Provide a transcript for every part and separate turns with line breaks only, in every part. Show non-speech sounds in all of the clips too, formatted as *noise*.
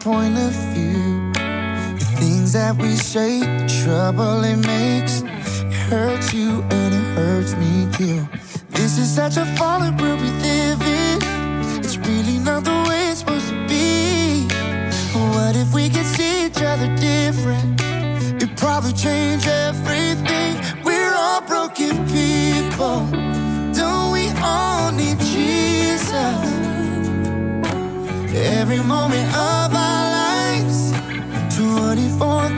point of view. The things that we say, the trouble it makes, it hurts you and it hurts me too. This is such a fallen world we live in. It's really not the way it's supposed to be. What if we could see each other different? It'd probably change everything. We're all broken people. Don't we all need Jesus? Every moment of on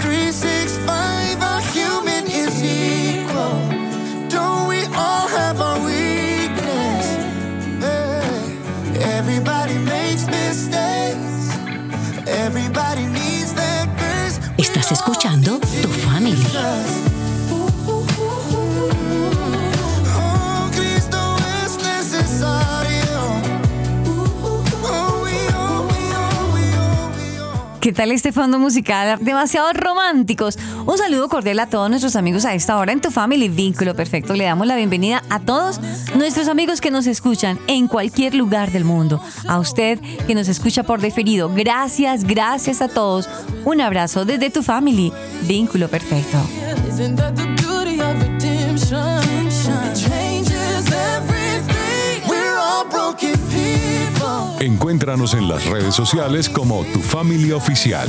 ¿Qué tal este fondo musical? Demasiado románticos. Un saludo cordial a todos nuestros amigos a esta hora en tu Family Vínculo Perfecto. Le damos la bienvenida a todos nuestros amigos que nos escuchan en cualquier lugar del mundo. A usted que nos escucha por deferido. Gracias, gracias a todos. Un abrazo desde tu Family Vínculo Perfecto.
Broken.
Encuéntranos en las redes sociales como Tu Family Oficial.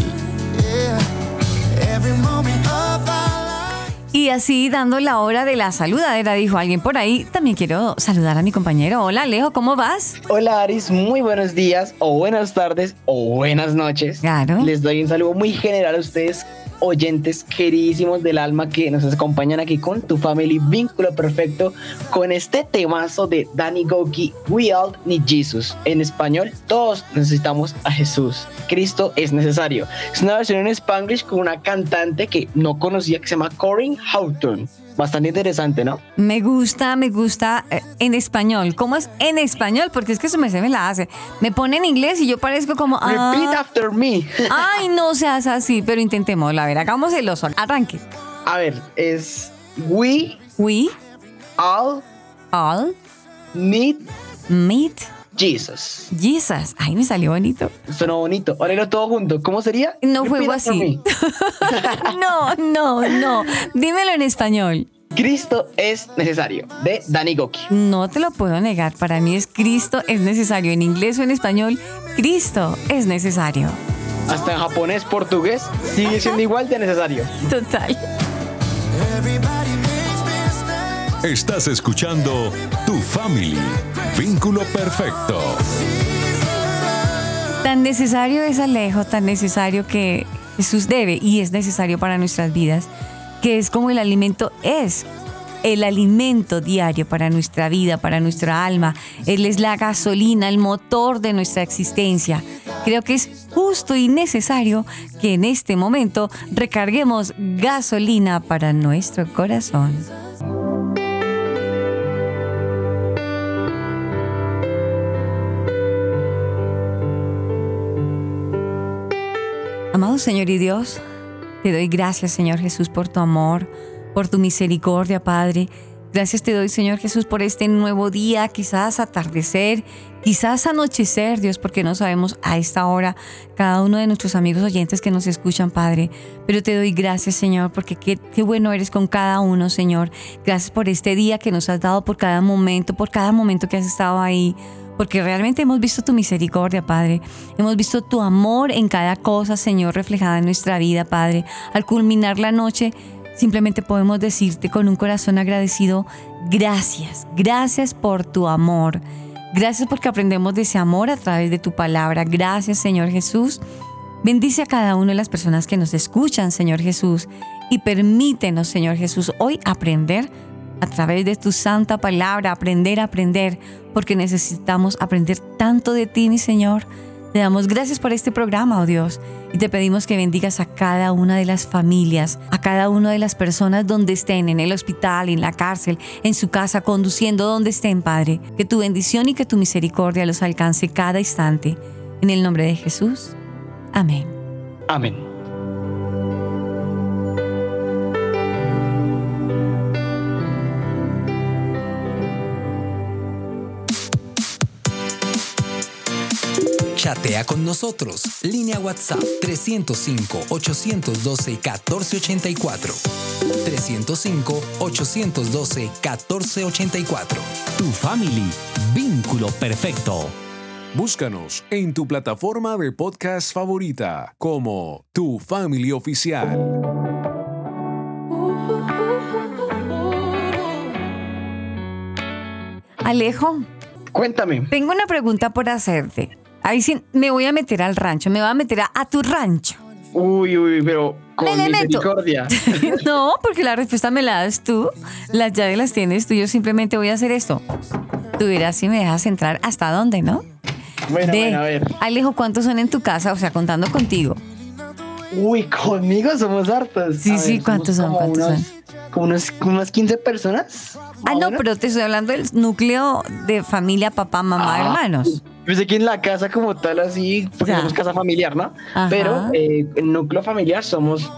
Y así dando la hora de la saludadera, dijo alguien por ahí. También quiero saludar a mi compañero. Hola, Alejo, ¿cómo vas?
Hola Aris, muy buenos días o buenas tardes o buenas noches.
Claro.
Les doy un saludo muy general a ustedes, oyentes queridísimos del alma que nos acompañan aquí con tu family vínculo perfecto con este temazo de Danny Goki, We All Need Jesus. En español, todos necesitamos a Jesús. Cristo es necesario. Es una versión en Spanglish con una cantante que no conocía que se llama Corinne Hawthorne. Bastante interesante, ¿no?
Me gusta, me gusta eh, en español. ¿Cómo es en español? Porque es que eso me se me la hace. Me pone en inglés y yo parezco como. ah,
Repeat after me. *laughs*
Ay, no seas así, pero intentémoslo. A ver, hagamos el oso. Arranque.
A ver, es We
We
All
all
Need
meet
Jesus.
Jesus. Ay, me salió bonito.
Sonó bonito. Ahora todo junto. ¿Cómo sería?
No juego así. *laughs* no, no, no. Dímelo en español.
Cristo es necesario. De Danny Goki.
No te lo puedo negar. Para mí es Cristo es necesario. En inglés o en español, Cristo es necesario.
Hasta en japonés, portugués, sigue siendo igual de necesario.
Total.
Estás escuchando Tu Family, vínculo perfecto.
Tan necesario es Alejo, tan necesario que Jesús debe y es necesario para nuestras vidas, que es como el alimento es. El alimento diario para nuestra vida, para nuestra alma. Él es la gasolina, el motor de nuestra existencia. Creo que es justo y necesario que en este momento recarguemos gasolina para nuestro corazón. Amado Señor y Dios, te doy gracias, Señor Jesús, por tu amor, por tu misericordia, Padre. Gracias te doy, Señor Jesús, por este nuevo día, quizás atardecer, quizás anochecer, Dios, porque no sabemos a esta hora cada uno de nuestros amigos oyentes que nos escuchan, Padre. Pero te doy gracias, Señor, porque qué, qué bueno eres con cada uno, Señor. Gracias por este día que nos has dado, por cada momento, por cada momento que has estado ahí porque realmente hemos visto tu misericordia, Padre. Hemos visto tu amor en cada cosa, Señor, reflejada en nuestra vida, Padre. Al culminar la noche, simplemente podemos decirte con un corazón agradecido, gracias, gracias por tu amor. Gracias porque aprendemos de ese amor a través de tu palabra. Gracias, Señor Jesús. Bendice a cada una de las personas que nos escuchan, Señor Jesús, y permítenos, Señor Jesús, hoy aprender a través de tu santa palabra, aprender a aprender, porque necesitamos aprender tanto de ti, mi Señor. Te damos gracias por este programa, oh Dios, y te pedimos que bendigas a cada una de las familias, a cada una de las personas donde estén, en el hospital, en la cárcel, en su casa, conduciendo, donde estén, Padre. Que tu bendición y que tu misericordia los alcance cada instante. En el nombre de Jesús. Amén.
Amén.
Chatea con nosotros. Línea WhatsApp 305-812-1484. 305-812-1484.
Tu family, vínculo perfecto. Búscanos en tu plataforma de podcast favorita como Tu Family Oficial.
Alejo,
Cuéntame.
tengo una pregunta por hacerte. Ahí sí me voy a meter al rancho, me voy a meter a, a tu rancho.
Uy, uy, pero con
Me
misericordia. *laughs*
no, porque la respuesta me la das tú, las llaves las tienes tú, yo simplemente voy a hacer esto. Tú dirás si me dejas entrar hasta dónde, ¿no?
Bueno,
Ve,
bueno, a ver.
Alejo, ¿cuántos son en tu casa? O sea, contando contigo.
Uy, conmigo somos hartos.
Sí,
A
sí,
ver,
¿cuántos son? ¿Cuántos
unos- Como unos, como unas 15 personas.
Ah, no,
menos.
pero te estoy hablando del núcleo de familia, papá, mamá,
Ah,
hermanos.
Pensé que en la casa como tal así, porque
Ya.
somos casa familiar, ¿no?
Ajá.
Pero eh, en núcleo familiar somos,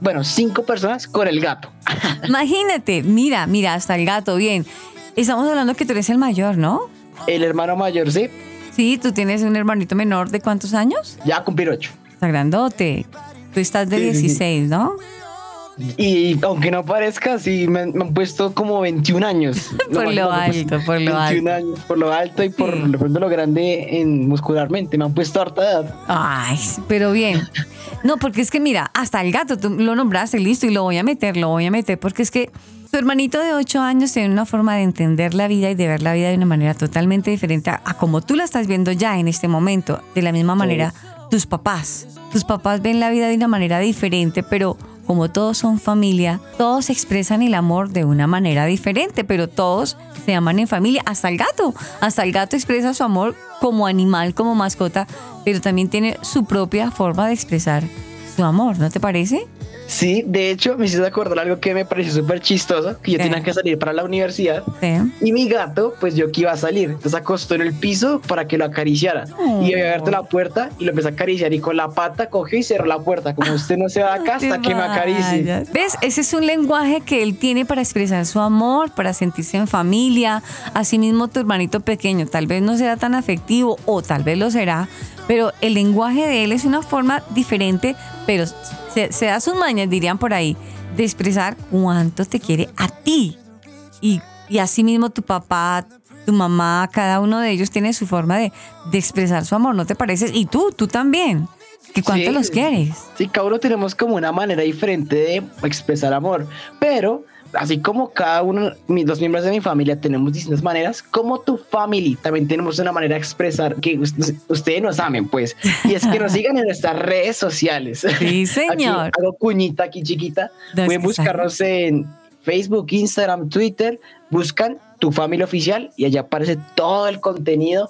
bueno, cinco personas con el gato. *laughs*
Imagínate, mira, mira, hasta el gato, bien. Estamos hablando que tú eres el mayor, ¿no?
El hermano mayor, sí,
Sí, tú tienes un hermanito menor de cuántos años?
ya cumplir ocho.
Está grandote. Tú estás de
Sí, sí, sí.
16, ¿no?
Y aunque no parezca, sí, me, me han puesto como 21 años. *laughs*
Por
No,
lo
no, pues,
alto, por lo
21
alto.
años, por lo alto y por pronto lo grande en muscularmente. Me han puesto harta edad.
Ay, pero bien. No, porque es que mira, hasta el gato tú lo nombraste, listo, y lo voy a meter, lo voy a meter, porque es que tu hermanito de 8 años tiene una forma de entender la vida y de ver la vida de una manera totalmente diferente a, a como tú la estás viendo ya en este momento. De la misma manera, tus papás. Tus papás ven la vida de una manera diferente, pero como todos son familia, todos expresan el amor de una manera diferente, pero todos se aman en familia, hasta el gato. Hasta el gato expresa su amor como animal, como mascota, pero también tiene su propia forma de expresar su amor, ¿no te parece?
Sí, de hecho, me hiciste acordar algo que me pareció súper chistoso, que yo tenía que salir para la universidad
Sí.
y mi gato, pues yo que iba a salir, entonces acostó en el piso para que lo acariciara.
Oh.
Y había abierto la puerta y lo empecé a acariciar y con la pata cogió y cerró la puerta, como usted no se va acá hasta que me acaricie.
¿Ves? Ese es un lenguaje que él tiene para expresar su amor, para sentirse en familia. Asimismo, tu hermanito pequeño tal vez no será tan afectivo o tal vez lo será, pero el lenguaje de él es una forma diferente, pero se, se da sus mañas, dirían por ahí, de expresar cuánto te quiere a ti. Y, y asimismo tu papá, tu mamá, cada uno de ellos tiene su forma de, de expresar su amor, ¿no te parece? Y tú, tú también. ¿Que cuánto
Sí.
los quieres?
Sí, cada uno tenemos como una manera diferente de expresar amor, pero así como cada uno, los miembros de mi familia tenemos distintas maneras, como tu family también tenemos una manera de expresar que us- ustedes nos amen, pues, y es que nos *laughs* sigan en nuestras redes sociales.
Sí, *laughs* señor.
Aquí hago cuñita aquí chiquita.
Es
Pueden buscarnos en Facebook, Instagram, Twitter, buscan tu familia oficial y allá aparece todo el contenido.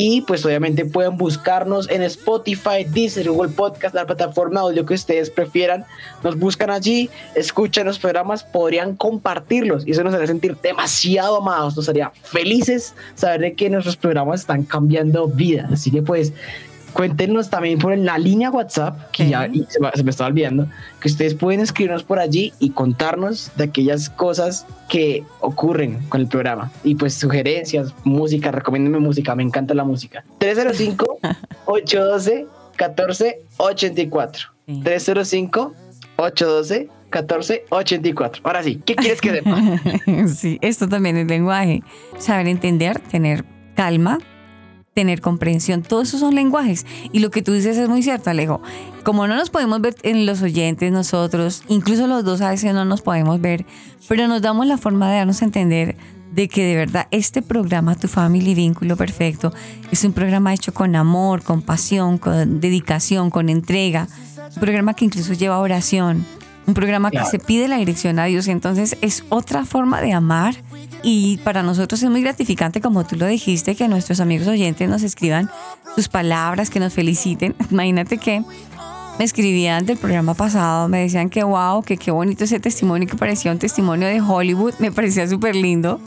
Y pues obviamente pueden buscarnos en Spotify, Deezer, Google Podcast, la plataforma audio que ustedes prefieran. Nos buscan allí, escuchan los programas, podrían compartirlos y eso nos haría sentir demasiado amados. Nos haría felices saber de que nuestros programas están cambiando vida. Así que pues cuéntenos también por la línea WhatsApp, que ya se, me- se me estaba olvidando, que ustedes pueden escribirnos por allí y contarnos de aquellas cosas que ocurren con el programa. Y pues sugerencias, música, recomiéndenme música, me encanta la música. 305-812-1484.
Sí.
305-812-1484. Ahora sí, ¿qué quieres que sepa? *laughs*
sí, esto también es lenguaje. Saber entender, tener calma, tener comprensión, todos esos son lenguajes. Y lo que tú dices es muy cierto, Alejo. Como no nos podemos ver en los oyentes nosotros, incluso los dos a veces no nos podemos ver, pero nos damos la forma de darnos a entender de que de verdad este programa, Tu Family Vínculo Perfecto, es un programa hecho con amor, con pasión, con dedicación, con entrega. Un programa que incluso lleva oración. Un programa
Claro.
que se pide la dirección a Dios. Entonces es otra forma de amar. Y para nosotros es muy gratificante, como tú lo dijiste, que nuestros amigos oyentes nos escriban sus palabras, que nos feliciten. *laughs* Imagínate que me escribían del programa pasado, me decían que wow, que qué bonito ese testimonio, que parecía un testimonio de Hollywood, me parecía súper lindo.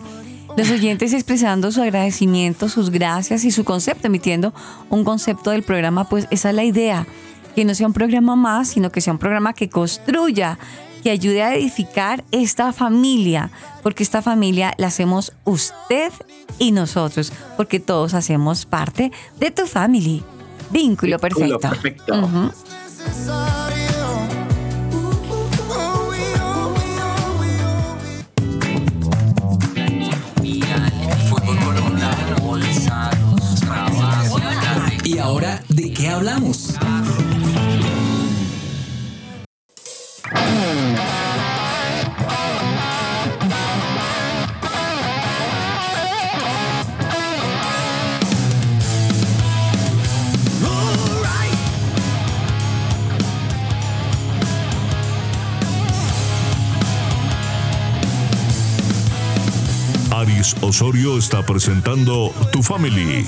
Los oyentes expresando su agradecimiento, sus gracias y su concepto, emitiendo un concepto del programa, pues esa es la idea, que no sea un programa más, sino que sea un programa que construya, que ayude a edificar esta familia, porque esta familia la hacemos usted y nosotros, porque todos hacemos parte de tu family. Vínculo perfecto.
¿Y ahora de qué hablamos?
Osorio está presentando Tu Family.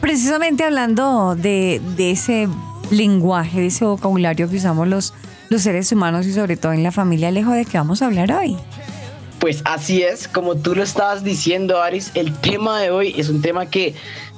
Precisamente hablando de, de ese lenguaje, de ese vocabulario que usamos los, los seres humanos y sobre todo en la familia, Alejo, ¿de qué vamos a hablar hoy?
Pues así es, como tú lo estabas diciendo, Aris, el tema de hoy es un tema que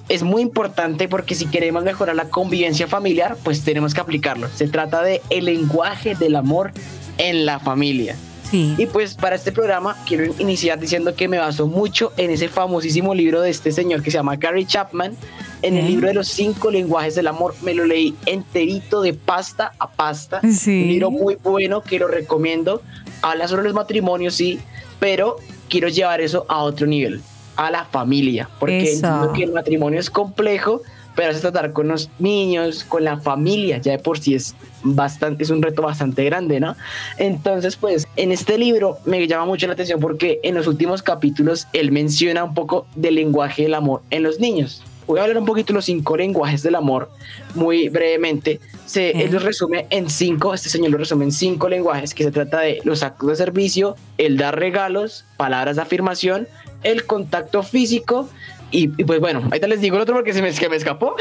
es muy importante porque si queremos mejorar la convivencia familiar, pues tenemos que aplicarlo. Se trata de el lenguaje del amor en la familia.
Sí.
Y pues para este programa quiero iniciar diciendo que me baso mucho en ese famosísimo libro de este señor que se llama Gary Chapman. En el libro de los cinco lenguajes del amor me lo leí enterito de pasta a pasta.
Sí.
Un libro muy bueno que lo recomiendo. Habla sobre los matrimonios, sí, pero quiero llevar eso a otro nivel, a la familia. Porque
Eso.
entiendo que el matrimonio es complejo, pero es tratar con los niños, con la familia, ya de por sí es bastante, es un reto bastante grande, ¿no? Entonces, pues, en este libro me llama mucho la atención porque en los últimos capítulos él menciona un poco del lenguaje del amor en los niños. Voy a hablar un poquito de los cinco lenguajes del amor muy brevemente. Se. Él los resume en cinco, este señor lo resume en cinco lenguajes, que se trata de los actos de servicio, el dar regalos, palabras de afirmación, el contacto físico y, y pues bueno, ahorita les digo el otro porque se me, que me escapó.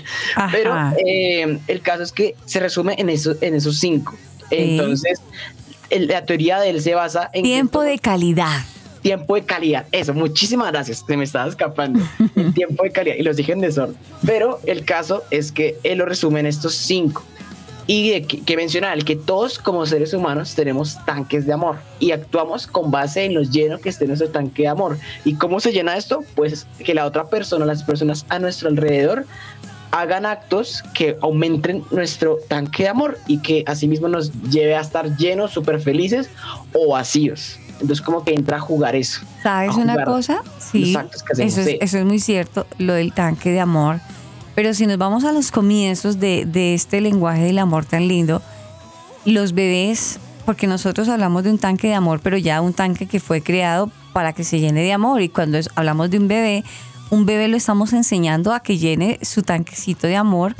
*laughs* Pero eh, el caso es que se resume en, eso, en esos cinco. Entonces, la teoría de él se basa en
Tiempo de calidad.
tiempo de calidad. Eso, muchísimas gracias. Se me estaba escapando. El *laughs* tiempo de calidad. Y los dije en desorden. Pero el caso es que él lo resume en estos cinco. Y que, que menciona él que todos como seres humanos tenemos tanques de amor y actuamos con base en los llenos que esté nuestro tanque de amor. ¿Y cómo se llena esto? Pues que la otra persona, las personas a nuestro alrededor, hagan actos que aumenten nuestro tanque de amor y que asimismo nos lleve a estar llenos, súper felices o vacíos. Entonces como que entra a jugar eso.
¿Sabes
a
una
jugar
cosa? Sí, eso es,
sí.
eso es muy cierto, lo del tanque de amor. Pero si nos vamos a los comienzos de, de este lenguaje del amor tan lindo, los bebés, porque nosotros hablamos de un tanque de amor, pero ya un tanque que fue creado para que se llene de amor. Y cuando hablamos de un bebé, un bebé lo estamos enseñando a que llene su tanquecito de amor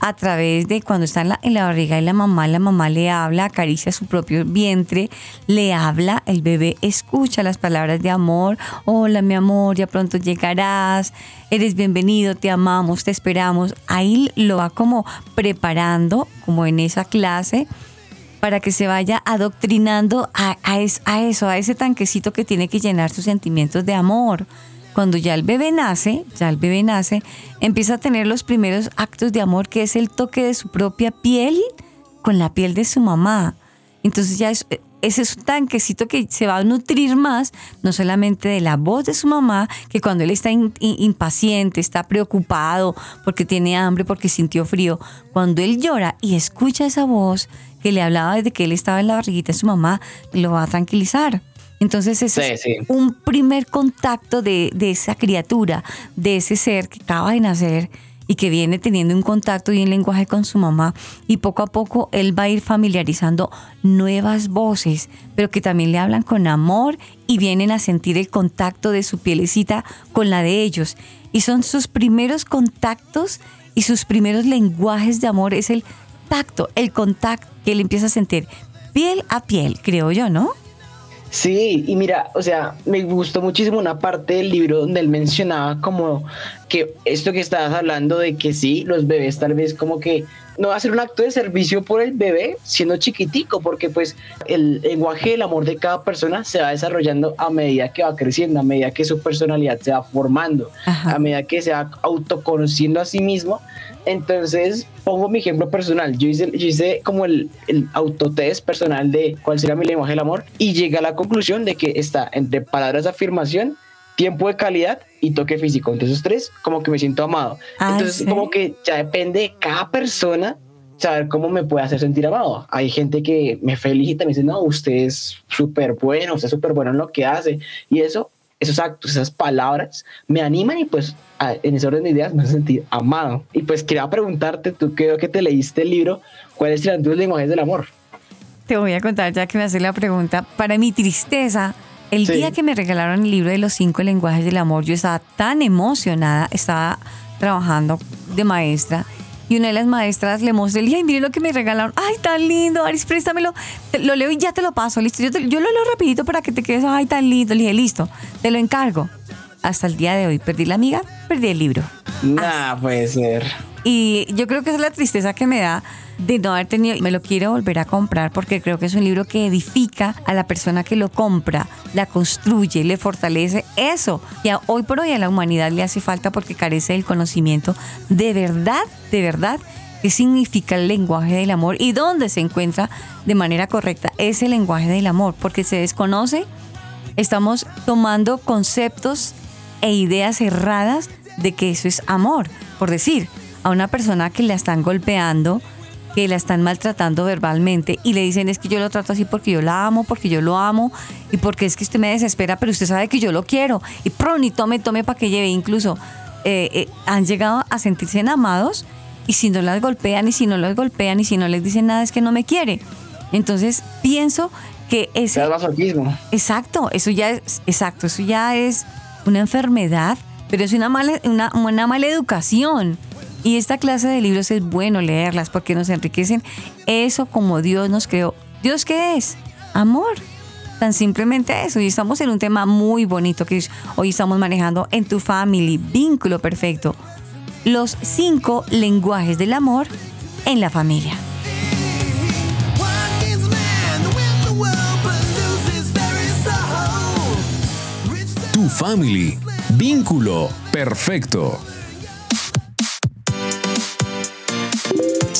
a través de cuando está en la, en la barriga de la mamá, la mamá le habla, acaricia su propio vientre, le habla, el bebé escucha las palabras de amor, hola mi amor, ya pronto llegarás, eres bienvenido, te amamos, te esperamos. Ahí lo va como preparando, como en esa clase, para que se vaya adoctrinando a, a es- a eso, a ese tanquecito que tiene que llenar sus sentimientos de amor. Cuando ya el bebé nace, ya el bebé nace, empieza a tener los primeros actos de amor, que es el toque de su propia piel con la piel de su mamá. Entonces ya es, ese es un tanquecito que se va a nutrir más, no solamente de la voz de su mamá, que cuando él está impaciente, está preocupado porque tiene hambre, porque sintió frío, cuando él llora y escucha esa voz que le hablaba desde que él estaba en la barriguita de su mamá, lo va a tranquilizar. Entonces ese
Sí,
es
sí.
un primer contacto de, de esa criatura, de ese ser que acaba de nacer y que viene teniendo un contacto y un lenguaje con su mamá y poco a poco él va a ir familiarizando nuevas voces, pero que también le hablan con amor y vienen a sentir el contacto de su pielecita con la de ellos. Y son sus primeros contactos y sus primeros lenguajes de amor es el tacto, el contacto que él empieza a sentir piel a piel, creo yo, ¿no?
Sí, y mira, o sea, me gustó muchísimo una parte del libro donde él mencionaba como que esto que estabas hablando de que sí, los bebés tal vez como que no ser un acto de servicio por el bebé siendo chiquitico, porque pues el lenguaje del amor de cada persona se va desarrollando a medida que va creciendo, a medida que su personalidad se va formando, a medida que se va autoconociendo a sí mismo. Entonces, pongo mi ejemplo personal. Yo hice, yo hice como el, el autotest personal de cuál sería mi lenguaje del amor y llegué a la conclusión de que está entre palabras de afirmación, tiempo de calidad y toque físico. Entonces, tres, como que me siento amado.
Ah,
Entonces,
sí.
como que ya depende de cada persona saber cómo me puede hacer sentir amado. Hay gente que me felicita, me dice, no, usted es súper bueno, usted es súper bueno en lo que hace. Y eso, esos actos, esas palabras me animan y pues en ese orden de ideas me hace sentir amado. Y pues quería preguntarte, tú creo que te leíste el libro, ¿cuáles serán tus lenguajes del amor?
Te voy a contar ya que me haces la pregunta. Para mi tristeza, el
Sí.
día que me regalaron el libro de los cinco lenguajes del amor, yo estaba tan emocionada, estaba trabajando de maestra. Y una de las maestras le mostré, le dije, ay, mire lo que me regalaron. Ay, tan lindo, Aris, préstamelo. Te- lo leo y ya te lo paso, listo. Yo, te- yo lo leo rapidito para que te quedes, ay, tan lindo. Le dije, listo, te lo encargo. Hasta el día de hoy, perdí la amiga, perdí el libro.
Nah, puede ser.
Y yo creo que esa es la tristeza que me da de no haber tenido, me lo quiero volver a comprar porque creo que es un libro que edifica a la persona que lo compra, la construye, le fortalece eso. Y a- hoy por hoy a la humanidad le hace falta porque carece del conocimiento de verdad, de verdad, qué significa el lenguaje del amor y dónde se encuentra de manera correcta ese lenguaje del amor, porque se desconoce, estamos tomando conceptos e ideas erradas de que eso es amor. Por decir, a una persona que la están golpeando, que la están maltratando verbalmente y le dicen es que yo lo trato así porque yo la amo, porque yo lo amo y porque es que usted me desespera, pero usted sabe que yo lo quiero. Y pron, y tome, tome para que lleve. Incluso eh, eh, han llegado a sentirse amados y si no las golpean y si no los golpean y si no les dicen nada es que no me quiere. Entonces pienso que ese...
Es masoquismo.
Exacto, eso ya es, exacto, eso ya es una enfermedad, pero es una mala, una, una mala educación. Y esta clase de libros es bueno leerlas porque nos enriquecen eso como Dios nos creó. ¿Dios qué es? Amor. Tan simplemente eso. Y estamos en un tema muy bonito que hoy estamos manejando en tu family, vínculo perfecto. Los cinco lenguajes del amor en la familia.
Tu family, vínculo perfecto.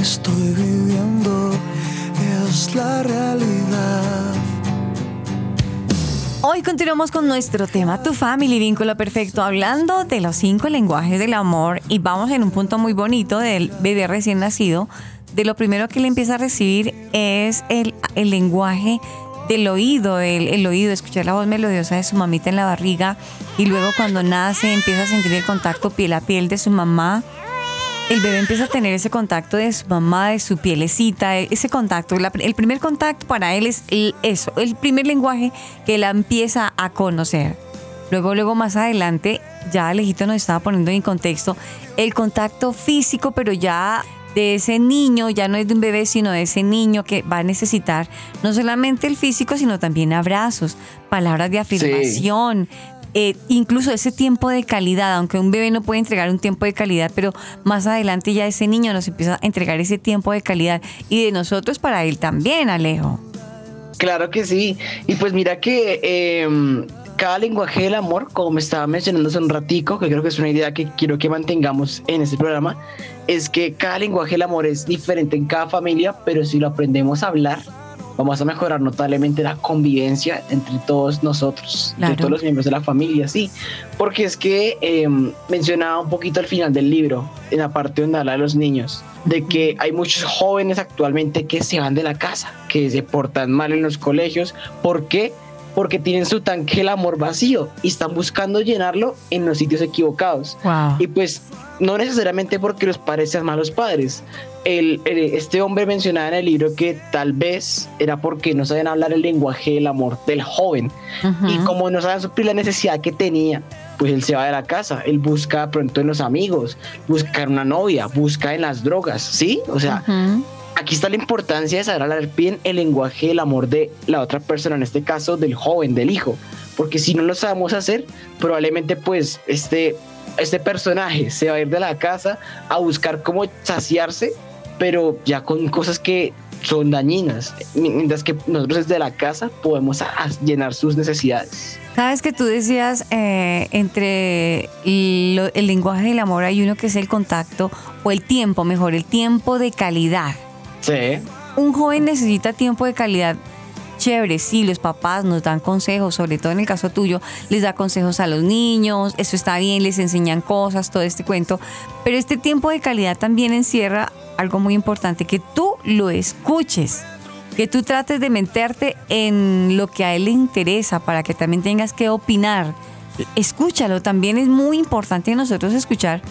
Estoy viviendo. Es la realidad.
Hoy continuamos con nuestro tema, tu family, vínculo perfecto, hablando de los cinco lenguajes del amor y vamos en un punto muy bonito del bebé recién nacido. De lo primero que él empieza a recibir es el, el lenguaje del oído, el, el oído, escuchar la voz melodiosa de su mamita en la barriga y luego cuando nace empieza a sentir el contacto piel a piel de su mamá. El bebé empieza a tener ese contacto de su mamá, de su pielecita, ese contacto. la- el primer contacto para él es el- eso, el primer lenguaje que él empieza a conocer. Luego, luego más adelante, ya Alejito nos estaba poniendo en contexto el contacto físico, pero ya de ese niño, ya no es de un bebé, sino de ese niño que va a necesitar no solamente el físico, sino también abrazos, palabras de afirmación, eh, incluso ese tiempo de calidad, aunque un bebé no puede entregar un tiempo de calidad, pero más adelante ya ese niño nos empieza a entregar ese tiempo de calidad y de nosotros para él también, Alejo.
Claro que sí. Y pues mira que eh, cada lenguaje del amor, como me estaba mencionando hace un ratico, que creo que es una idea que quiero que mantengamos en este programa, es que cada lenguaje del amor es diferente en cada familia, pero si lo aprendemos a hablar, vamos a mejorar notablemente la convivencia entre todos nosotros,
Claro.
entre todos los miembros de la familia, sí. Porque es que eh, mencionaba un poquito al final del libro, en la parte donde habla de los niños, de que hay muchos jóvenes actualmente que se van de la casa, que se portan mal en los colegios. ¿Por qué? Porque tienen su tanque del amor vacío y están buscando llenarlo en los sitios equivocados.
Wow.
Y pues no necesariamente porque los padres sean malos padres. El, el- este hombre mencionaba en el libro que tal vez era porque no saben hablar el lenguaje del amor del joven. Y como no saben suplir la necesidad que tenía, pues él se va de la casa. Él busca pronto en los amigos, busca en una novia, busca en las drogas, ¿sí? O sea. Aquí está la importancia de saber hablar bien el lenguaje del amor de la otra persona, en este caso del joven, del hijo. Porque si no lo sabemos hacer, probablemente pues este, este personaje se va a ir de la casa a buscar cómo saciarse, pero ya con cosas que son dañinas. Mientras que nosotros desde la casa podemos llenar sus necesidades.
Sabes que tú decías eh, entre lo- el lenguaje del amor hay uno que es el contacto o el tiempo, mejor, el tiempo de calidad.
Sí.
Un joven necesita tiempo de calidad. Chévere, sí, los papás nos dan consejos, sobre todo en el caso tuyo, les da consejos a los niños, eso está bien, les enseñan cosas, todo este cuento, pero este tiempo de calidad también encierra algo muy importante, que tú lo escuches, que tú trates de meterte en lo que a él le interesa para que también tengas que opinar. Escúchalo, también es muy importante nosotros escuchar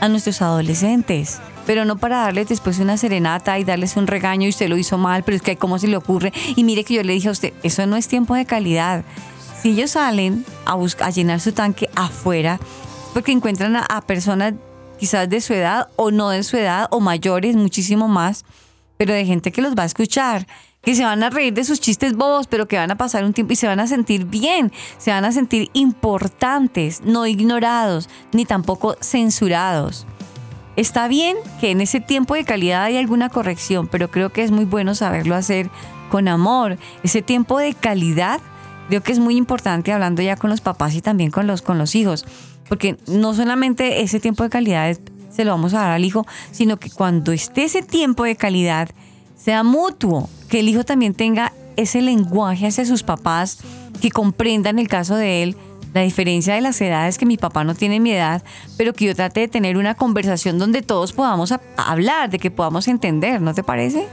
a nuestros adolescentes, pero no para darles después una serenata y darles un regaño y usted lo hizo mal, pero es que cómo se le ocurre y mire que yo le dije a usted, eso no es tiempo de calidad. Si ellos salen a, buscar, a llenar su tanque afuera, porque encuentran a, a personas quizás de su edad o no de su edad o mayores, muchísimo más, pero de gente que los va a escuchar, que se van a reír de sus chistes bobos, pero que van a pasar un tiempo y se van a sentir bien, se van a sentir importantes, no ignorados, ni tampoco censurados. Está bien que en ese tiempo de calidad hay alguna corrección, pero creo que es muy bueno saberlo hacer con amor. Ese tiempo de calidad creo que es muy importante hablando ya con los papás y también con los, con los hijos, porque no solamente ese tiempo de calidad se lo vamos a dar al hijo, sino que cuando esté ese tiempo de calidad sea mutuo, que el hijo también tenga ese lenguaje hacia sus papás, que comprendan el caso de él, la diferencia de las edades, que mi papá no tiene mi edad, pero que yo trate de tener una conversación donde todos podamos hablar, de que podamos entender, ¿no te parece?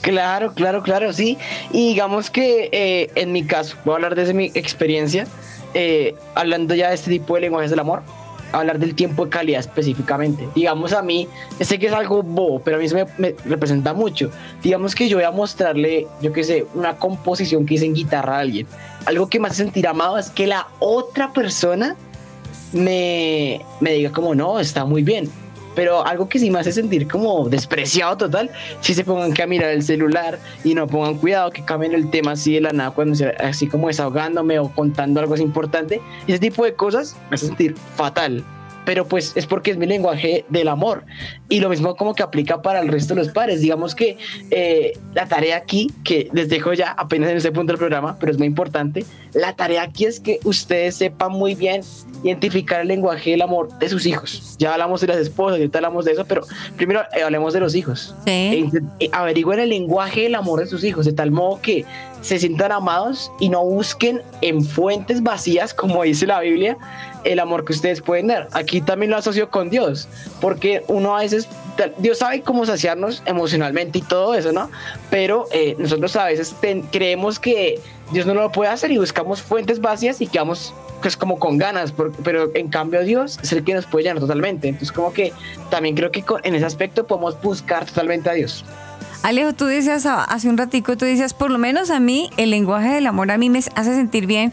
Claro, claro, claro, sí. Y digamos que eh, en mi caso, voy a hablar desde mi experiencia, eh, hablando ya de este tipo de lenguajes del amor, hablar del tiempo de calidad específicamente. Digamos a mí, sé que es algo bobo, pero a mí eso me, me representa mucho. Digamos que yo voy a mostrarle, yo qué sé, una composición que hice en guitarra a alguien. Algo que me hace sentir amado es que la otra persona me, me diga como, no, está muy bien. Pero algo que sí me hace sentir como despreciado total, si se pongan que a mirar el celular y no pongan cuidado, que cambien el tema así de la nada, cuando así como desahogándome o contando algo así importante. Ese tipo de cosas me hace sentir fatal. Pero pues es porque es mi lenguaje del amor. Y lo mismo como que aplica para el resto de los padres. Digamos que eh, la tarea aquí, que les dejo ya apenas en este punto del programa, pero es muy importante, la tarea aquí es que ustedes sepan muy bien identificar el lenguaje del amor de sus hijos. Ya hablamos de las esposas, ahorita hablamos de eso, pero primero eh, hablemos de los hijos.
Sí.
E- e- averigüen el lenguaje del amor de sus hijos, de tal modo que se sientan amados y no busquen en fuentes vacías, como dice la Biblia, el amor que ustedes pueden dar. Aquí también lo asocio con Dios, porque uno a veces, Dios sabe cómo saciarnos emocionalmente y todo eso, ¿no? Pero eh, nosotros a veces ten- creemos que Dios no lo puede hacer y buscamos fuentes vacías y quedamos pues como con ganas, por- pero en cambio Dios es el que nos puede llenar totalmente. Entonces como que también creo que con- en ese aspecto podemos buscar totalmente a Dios.
Alejo, tú decías hace un ratico, tú decías, por lo menos a mí, el lenguaje del amor a mí me hace sentir bien.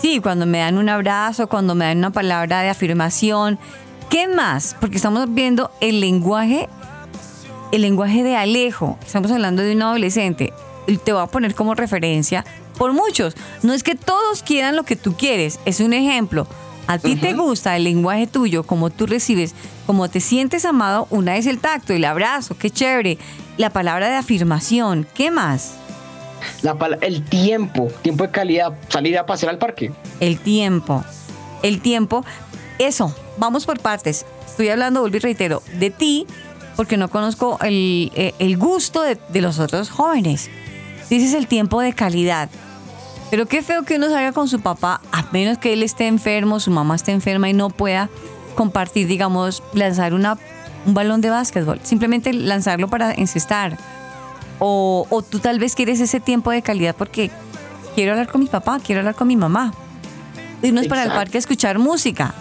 Sí, cuando me dan un abrazo, cuando me dan una palabra de afirmación. ¿Qué más? Porque estamos viendo el lenguaje, el lenguaje de Alejo. Estamos hablando de un adolescente. Y Te voy a poner como referencia por muchos. No es que todos quieran lo que tú quieres, es un ejemplo. A ti te gusta el lenguaje tuyo, como tú recibes, como te sientes amado, una es el tacto, el abrazo, qué chévere, la palabra de afirmación, ¿qué más?
La el tiempo, tiempo de calidad, salir a pasear al parque.
El tiempo. El tiempo. Eso, vamos por partes. Estoy hablando, vuelvo y reitero, de ti, porque no conozco el, eh, el gusto de, de los otros jóvenes. Dices el tiempo de calidad. Pero qué feo que uno salga con su papá, a menos que él esté enfermo, su mamá esté enferma y no pueda compartir, digamos, lanzar una, un balón de básquetbol. Simplemente lanzarlo para encestar. O, o tú tal vez quieres ese tiempo de calidad porque quiero hablar con mi papá, quiero hablar con mi mamá. Irnos para el parque a escuchar música.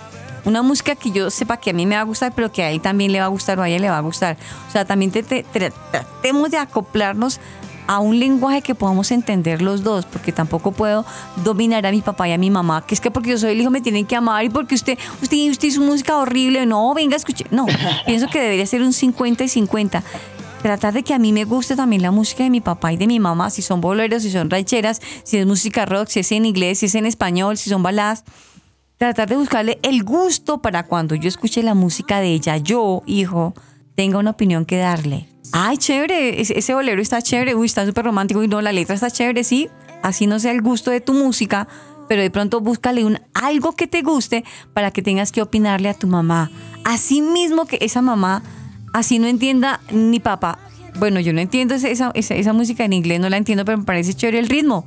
Una música que yo sepa que a mí me va a gustar, pero que a él también le va a gustar o a ella le va a gustar. O sea, también te- te- tra- tratemos de acoplarnos a un lenguaje que podamos entender los dos, porque tampoco puedo dominar a mi papá y a mi mamá, que es que porque yo soy el hijo me tienen que amar y porque usted, usted, usted hizo música horrible, no, venga, escuche. No, *laughs* pienso que debería ser un 50 y 50 tratar de que a mí me guste también la música de mi papá y de mi mamá, si son boleros, si son rancheras, si es música rock, si es en inglés, si es en español, si son baladas. Tratar de buscarle el gusto para cuando yo escuche la música de ella, yo, hijo, tenga una opinión que darle. Ay, chévere, ese, bolero está chévere, uy, está súper romántico y no, la letra está chévere, sí, así no sea el gusto de tu música, pero de pronto búscale un, algo que te guste para que tengas que opinarle a tu mamá. Así mismo que esa mamá así no entienda ni papá. Bueno, yo no entiendo esa, esa, esa música en inglés, no la entiendo, pero me parece chévere el ritmo.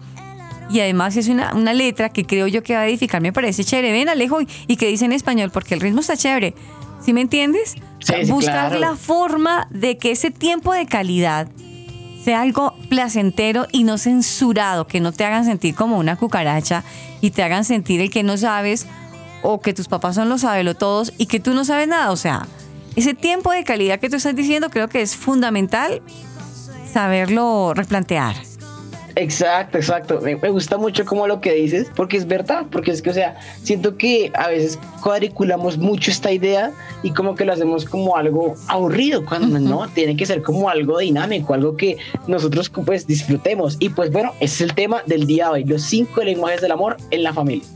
Y además es una, una letra que creo yo que va a edificar, me parece chévere. Ven, Alejo, y, y que dice en español, porque el ritmo está chévere. ¿Sí me entiendes? O sea,
Sí,
buscar
claro.
la forma de que ese tiempo de calidad sea algo placentero y no censurado, que no te hagan sentir como una cucaracha y te hagan sentir el que no sabes o que tus papás son los todos y que tú no sabes nada. O sea, ese tiempo de calidad que tú estás diciendo creo que es fundamental saberlo replantear.
Exacto, exacto. Me, me gusta mucho como lo que dices, porque es verdad, porque es que, o sea, siento que a veces cuadriculamos mucho esta idea y como que lo hacemos como algo aburrido, cuando no, tiene que ser como algo dinámico, algo que nosotros pues disfrutemos. Y pues bueno, ese es el tema del día de hoy, los cinco lenguajes del amor en la familia.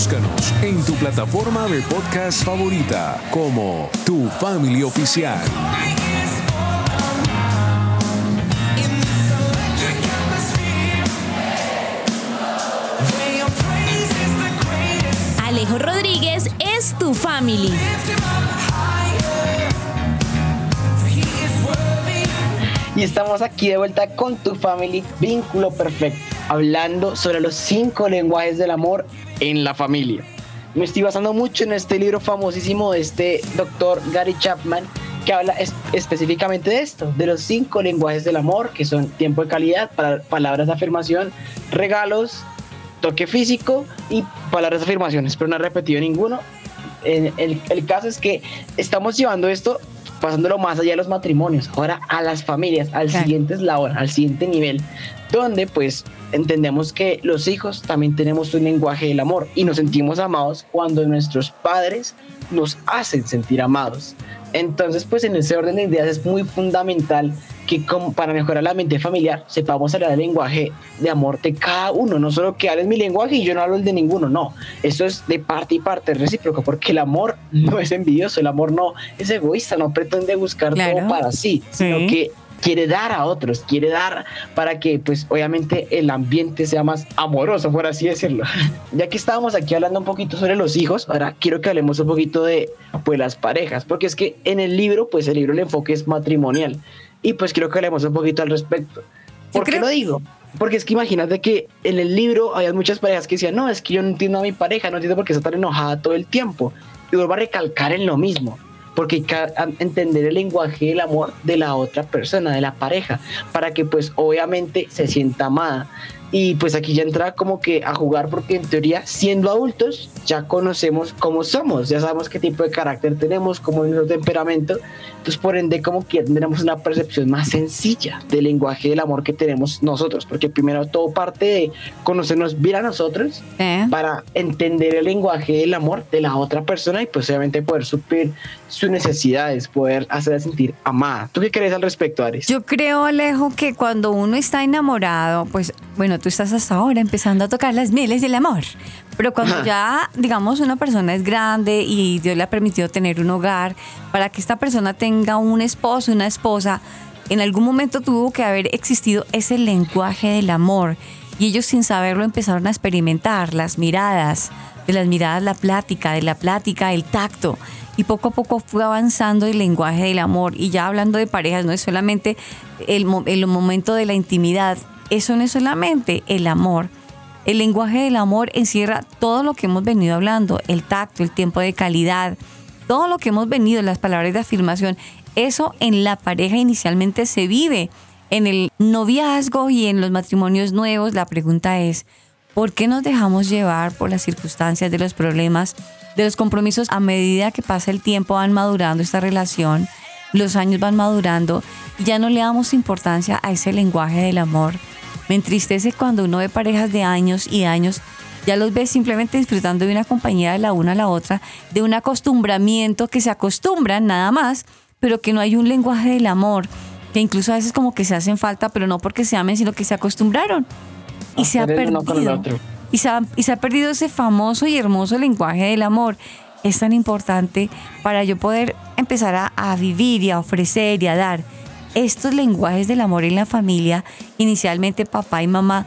Búscanos en tu plataforma de podcast favorita como Tu Family Oficial.
Alejo Rodríguez es tu family.
Y estamos aquí de vuelta con tu family vínculo perfecto, hablando sobre los cinco lenguajes del amor en la familia. Me estoy basando mucho en este libro famosísimo de este doctor Gary Chapman, que habla es- específicamente de esto, de los cinco lenguajes del amor, que son tiempo de calidad, palabras de afirmación, regalos, toque físico y palabras de afirmaciones, pero no he repetido ninguno. En- el, el caso es que estamos llevando esto, pasándolo más allá de los matrimonios, ahora a las familias, al
Claro.
siguiente eslabón, al siguiente nivel, donde pues entendemos que los hijos también tenemos un lenguaje del amor y nos sentimos amados cuando nuestros padres nos hacen sentir amados. Entonces, pues en ese orden de ideas es muy fundamental que como para mejorar la mente familiar sepamos hablar el lenguaje de amor de cada uno, no solo que hables mi lenguaje y yo no hablo el de ninguno, no, eso es de parte y parte recíproco, porque el amor *laughs* no es envidioso, el amor no es egoísta, no pretende buscar
Claro.
todo para sí, sino
Sí.
que quiere dar a otros, quiere dar para que pues obviamente el ambiente sea más amoroso, por así decirlo. *laughs* Ya que estábamos aquí hablando un poquito sobre los hijos, ahora quiero que hablemos un poquito de pues las parejas, porque es que en el libro pues el libro el enfoque es matrimonial y pues quiero que hablemos un poquito al respecto. ¿Por qué lo digo? Porque es que imagínate que en el libro había muchas parejas que decían, no, es que yo no entiendo a mi pareja, no entiendo por qué está tan enojada todo el tiempo. Y vuelvo a recalcar en lo mismo. Porque hay que entender el lenguaje del amor de la otra persona, de la pareja, para que pues obviamente se sienta amada. Y pues aquí ya entra como que a jugar porque en teoría siendo adultos ya conocemos cómo somos, ya sabemos qué tipo de carácter tenemos, cómo es nuestro temperamento, entonces por ende como que tendremos una percepción más sencilla del lenguaje del amor que tenemos nosotros, porque primero todo parte de conocernos bien a nosotros
¿Eh?
para entender el lenguaje del amor de la otra persona y pues obviamente poder suplir sus necesidades, poder hacerla sentir amada. ¿Tú qué crees al respecto, Aris?
Yo creo, Alejo, que cuando uno está enamorado, pues bueno, tú estás hasta ahora empezando a tocar las mieles del amor. Pero cuando *laughs* ya, digamos, una persona es grande y Dios le ha permitido tener un hogar, para que esta persona tenga un esposo, una esposa, en algún momento tuvo que haber existido ese lenguaje del amor. Y ellos sin saberlo empezaron a experimentar las miradas, de las miradas la plática, de la plática el tacto. Y poco a poco fue avanzando el lenguaje del amor. Y ya hablando de parejas, no es solamente el, el momento de la intimidad, eso no es solamente el amor. El lenguaje del amor encierra todo lo que hemos venido hablando, el tacto, el tiempo de calidad, todo lo que hemos venido, las palabras de afirmación. Eso en la pareja inicialmente se vive. En el noviazgo y en los matrimonios nuevos, la pregunta es, ¿por qué nos dejamos llevar por las circunstancias de los problemas, de los compromisos a medida que pasa el tiempo van madurando esta relación? Los años van madurando y ya no le damos importancia a ese lenguaje del amor. Me entristece cuando uno ve parejas de años y años, ya los ve simplemente disfrutando de una compañía de la una a la otra, de un acostumbramiento que se acostumbran nada más, pero que no hay un lenguaje del amor, que incluso a veces como que se hacen falta, pero no porque se amen, sino que se acostumbraron. Y se ha perdido.
otro.
Y se, ha, y se ha perdido ese famoso y hermoso lenguaje del amor. Es tan importante para yo poder empezar a, a vivir y a ofrecer y a dar estos lenguajes del amor en la familia. Inicialmente papá y mamá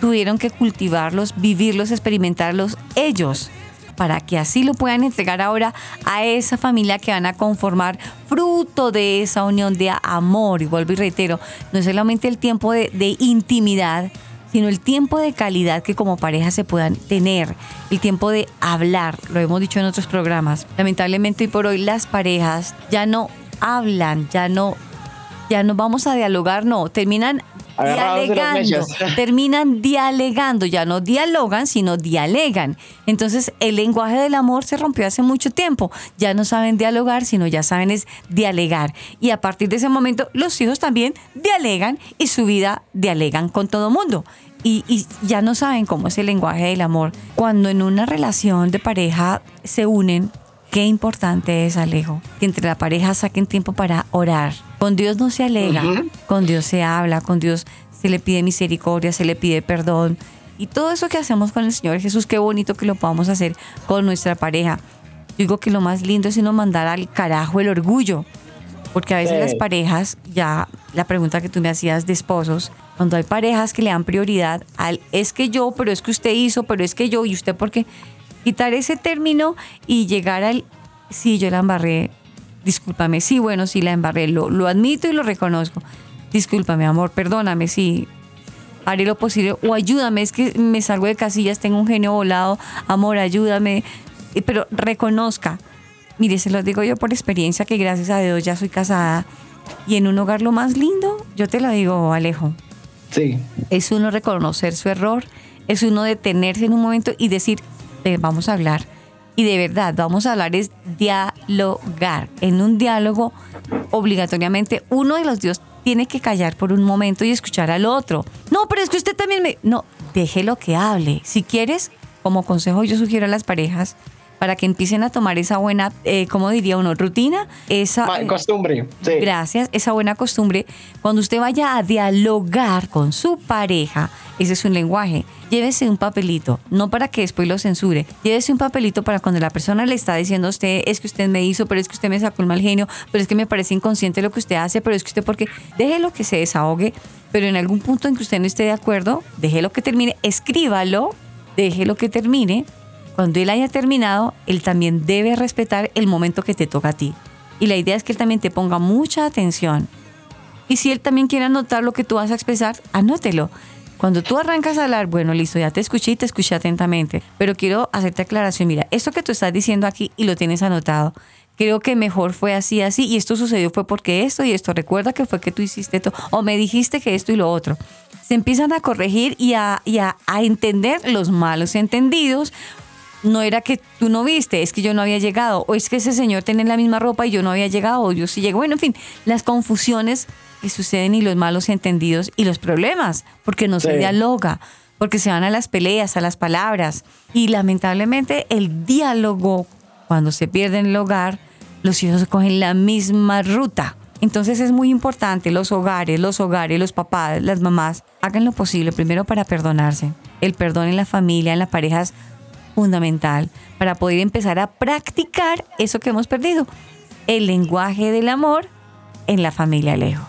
tuvieron que cultivarlos, vivirlos, experimentarlos ellos para que así lo puedan entregar ahora a esa familia que van a conformar fruto de esa unión de amor. Y vuelvo y reitero, no es solamente el tiempo de, de intimidad, sino el tiempo de calidad que como pareja se puedan tener, el tiempo de hablar, lo hemos dicho en otros programas. Lamentablemente hoy por hoy las parejas ya no hablan, ya no, ya no vamos a dialogar, no, terminan
Agarrados
dialegando, *laughs* terminan dialegando, ya no dialogan, sino dialegan. Entonces el lenguaje del amor se rompió hace mucho tiempo, ya no saben dialogar, sino ya saben es dialegar. Y a partir de ese momento los hijos también dialegan y su vida dialegan con todo mundo. Y, y ya no saben cómo es el lenguaje del amor. Cuando en una relación de pareja se unen, Qué importante es, Alejo, que entre la pareja saquen tiempo para orar. Con Dios no se alega,
Ujú.
con Dios se habla, con Dios se le pide misericordia, se le pide perdón. Y todo eso que hacemos con el Señor Jesús, qué bonito que lo podamos hacer con nuestra pareja. Yo digo que lo más lindo es no mandar al carajo el orgullo. Porque a veces
Sí.
las parejas, ya la pregunta que tú me hacías de esposos, cuando hay parejas que le dan prioridad al es que yo, pero es que usted hizo, pero es que yo, y usted porque quitar ese término y llegar al sí, yo la embarré, discúlpame, sí, bueno, sí la embarré, lo, lo admito y lo reconozco. Discúlpame, amor, perdóname, sí, haré lo posible o ayúdame, es que me salgo de casillas, tengo un genio volado, amor, ayúdame, Eh, pero reconozca. Mire, se lo digo yo por experiencia que gracias a Dios ya soy casada y en un hogar lo más lindo, yo te lo digo, Alejo,
Sí.
es uno reconocer su error, es uno detenerse en un momento y decir, "Ven, vamos a hablar. Y de verdad, vamos a hablar es dialogar. En un diálogo, obligatoriamente, uno de los dos tiene que callar por un momento y escuchar al otro. No, pero es que usted también me... No, déjelo que hable. Si quieres, como consejo yo sugiero a las parejas, para que empiecen a tomar esa buena, eh, ¿cómo diría uno? Rutina, esa... Eh,
Costumbre. Sí.
Gracias, esa buena costumbre. Cuando usted vaya a dialogar con su pareja, ese es un lenguaje. Llévese un papelito, no para que después lo censure. Llévese un papelito para cuando la persona le está diciendo a usted, es que usted me hizo, pero es que usted me sacó el mal genio, pero es que me parece inconsciente lo que usted hace, pero es que usted porque déjelo que se desahogue, pero en algún punto en que usted no esté de acuerdo, déjelo que termine, escríbalo, déjelo que termine. Cuando él haya terminado, él también debe respetar el momento que te toca a ti. Y la idea es que él también te ponga mucha atención. Y si él también quiere anotar lo que tú vas a expresar, anótelo. Cuando tú arrancas a hablar, bueno, listo, ya te escuché y te escuché atentamente, pero quiero hacerte aclaración. Mira, esto que tú estás diciendo aquí y lo tienes anotado, creo que mejor fue así, así, y esto sucedió fue porque esto y esto, recuerda que fue que tú hiciste esto, o me dijiste que esto y lo otro. Se empiezan a corregir y a, y a, a entender los malos entendidos. No era que tú no viste, es que yo no había llegado, o es que ese señor tenía la misma ropa y yo no había llegado, o yo sí llego. Bueno, en fin, las confusiones que suceden y los malos entendidos y los problemas, porque no se dialoga, porque se van a las peleas, a las palabras. Y lamentablemente el diálogo, cuando se pierde en el hogar, los hijos cogen la misma ruta. Entonces es muy importante los hogares, los hogares, los papás, las mamás, hagan lo posible primero para perdonarse. El perdón en la familia, en la pareja es fundamental para poder empezar a practicar eso que hemos perdido, el lenguaje del amor en la familia Alejo.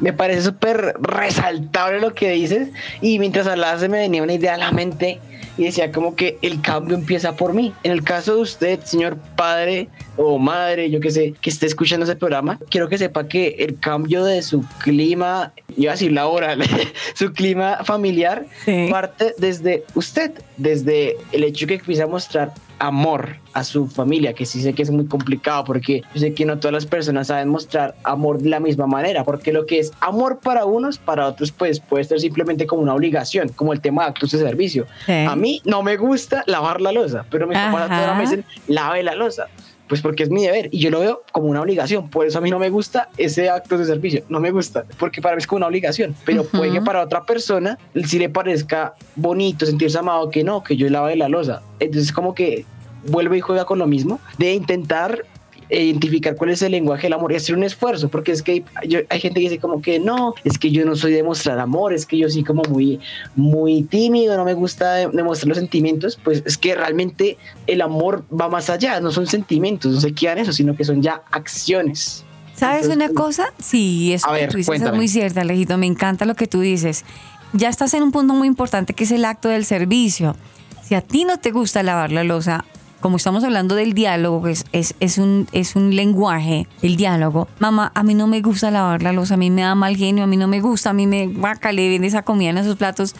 Me parece súper resaltable lo que dices y mientras hablabas se me venía una idea a la mente y decía como que el cambio empieza por mí. En el caso de usted, señor padre o madre, yo que sé, que esté escuchando ese programa, quiero que sepa que el cambio de su clima, iba a decir laboral, *laughs* su clima familiar,
Sí.
parte desde usted, desde el hecho que empieza a mostrar amor a su familia, que sí sé que es muy complicado porque yo sé que no todas las personas saben mostrar amor de la misma manera, porque lo que es amor para unos, para otros pues puede ser simplemente como una obligación, como el tema de actos de servicio.
Sí.
A mí no me gusta lavar la losa, pero mis papás a toda hora me dicen, lave la losa. Pues porque es mi deber y yo lo veo como una obligación. Por eso a mí no me gusta ese acto de servicio. No me gusta porque para mí es como una obligación. Pero puede que para otra persona sí le parezca bonito sentirse amado que no, que yo lave la losa. Entonces como que vuelve y juega con lo mismo de intentar identificar cuál es el lenguaje del amor y hacer un esfuerzo, porque es que yo- hay gente que dice como que no, es que yo no soy de mostrar amor, es que yo sí como muy, muy tímido, no me gusta de- demostrar los sentimientos, pues es que realmente el amor va más allá, no son sentimientos, no se quedan eso, sino que son ya acciones.
¿Sabes
Entonces,
una cosa? Sí, eso
A
que
ver,
tú dices es muy cierto, Alejito. Me encanta lo que tú dices. Ya estás en un punto muy importante que es el acto del servicio. Si a ti no te gusta lavar la losa, como estamos hablando del diálogo, que es, es, es un, es un lenguaje, el diálogo. Mamá, a mí no me gusta lavar la losa, a mí me da mal genio, a mí no me gusta, a mí me vaca, le viene esa comida en esos platos.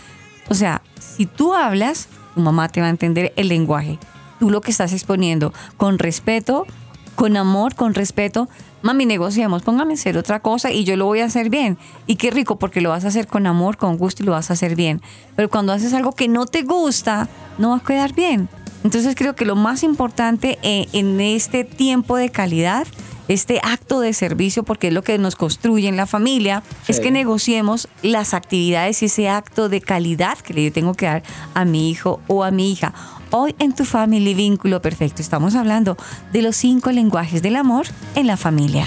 O sea, si tú hablas, tu mamá te va a entender el lenguaje. Tú lo que estás exponiendo con respeto, con amor, con respeto. Mami, negociamos, póngame a hacer otra cosa y yo lo voy a hacer bien. Y qué rico, porque lo vas a hacer con amor, con gusto y lo vas a hacer bien. Pero cuando haces algo que no te gusta, no va a quedar bien. Entonces creo que lo más importante eh, en este tiempo de calidad, este acto de servicio, porque es lo que nos construye en la familia, es que negociemos las actividades y ese acto de calidad que le tengo que dar a mi hijo o a mi hija. Hoy en tu Family Vínculo Perfecto estamos hablando de los cinco lenguajes del amor en la familia.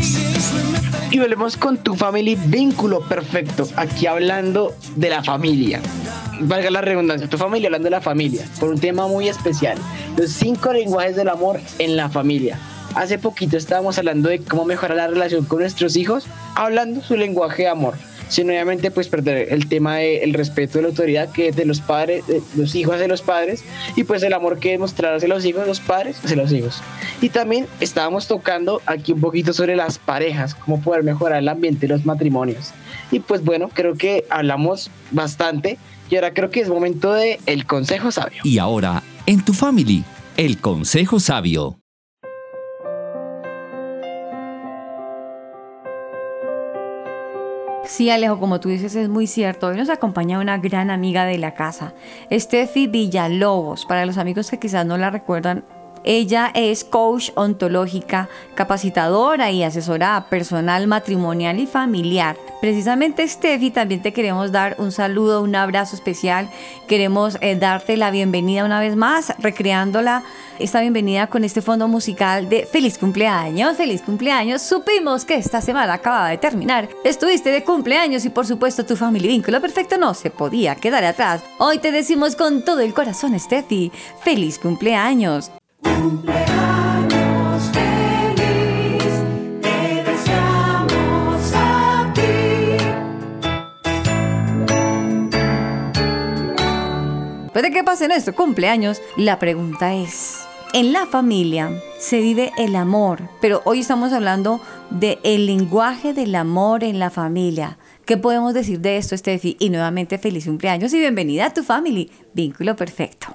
Since we met the
Y volvemos con tu family vínculo perfecto, aquí hablando de la familia. Valga la redundancia, tu familia hablando de la familia, por un tema muy especial. Los cinco lenguajes del amor en la familia. Hace poquito estábamos hablando de cómo mejorar la relación con nuestros hijos, hablando su lenguaje de amor. Sin obviamente pues perder el tema del respeto de la autoridad que es de los padres, de los hijos hacia los padres y pues el amor que demostrar hacia los hijos, los padres hacia los hijos. Y también estábamos tocando aquí un poquito sobre las parejas, cómo poder mejorar el ambiente de los matrimonios. Y pues bueno, creo que hablamos bastante y ahora creo que es momento de el consejo sabio.
Y ahora, en tu family, el consejo sabio.
Sí, Alejo, como tú dices, es muy cierto. Hoy nos acompaña una gran amiga de la casa, Steffi Villalobos. Para los amigos que quizás no la recuerdan, ella es coach ontológica, capacitadora y asesora personal, matrimonial y familiar. Precisamente, Steffi, también te queremos dar un saludo, un abrazo especial. Queremos eh, darte la bienvenida una vez más, recreándola esta bienvenida con este fondo musical de feliz cumpleaños, feliz cumpleaños. Supimos que esta semana acaba de terminar. Estuviste de cumpleaños y por supuesto tu familia vínculo perfecto no se podía quedar atrás. Hoy te decimos con todo el corazón, Steffi, feliz cumpleaños.
Cumpleaños feliz, te deseamos a ti.
Después de que pasen estos cumpleaños, la pregunta es, en la familia se vive el amor, pero hoy estamos hablando de lenguaje del amor en la familia. ¿Qué podemos decir de esto, Steffi? Y nuevamente feliz cumpleaños y bienvenida a tu family. Vínculo perfecto.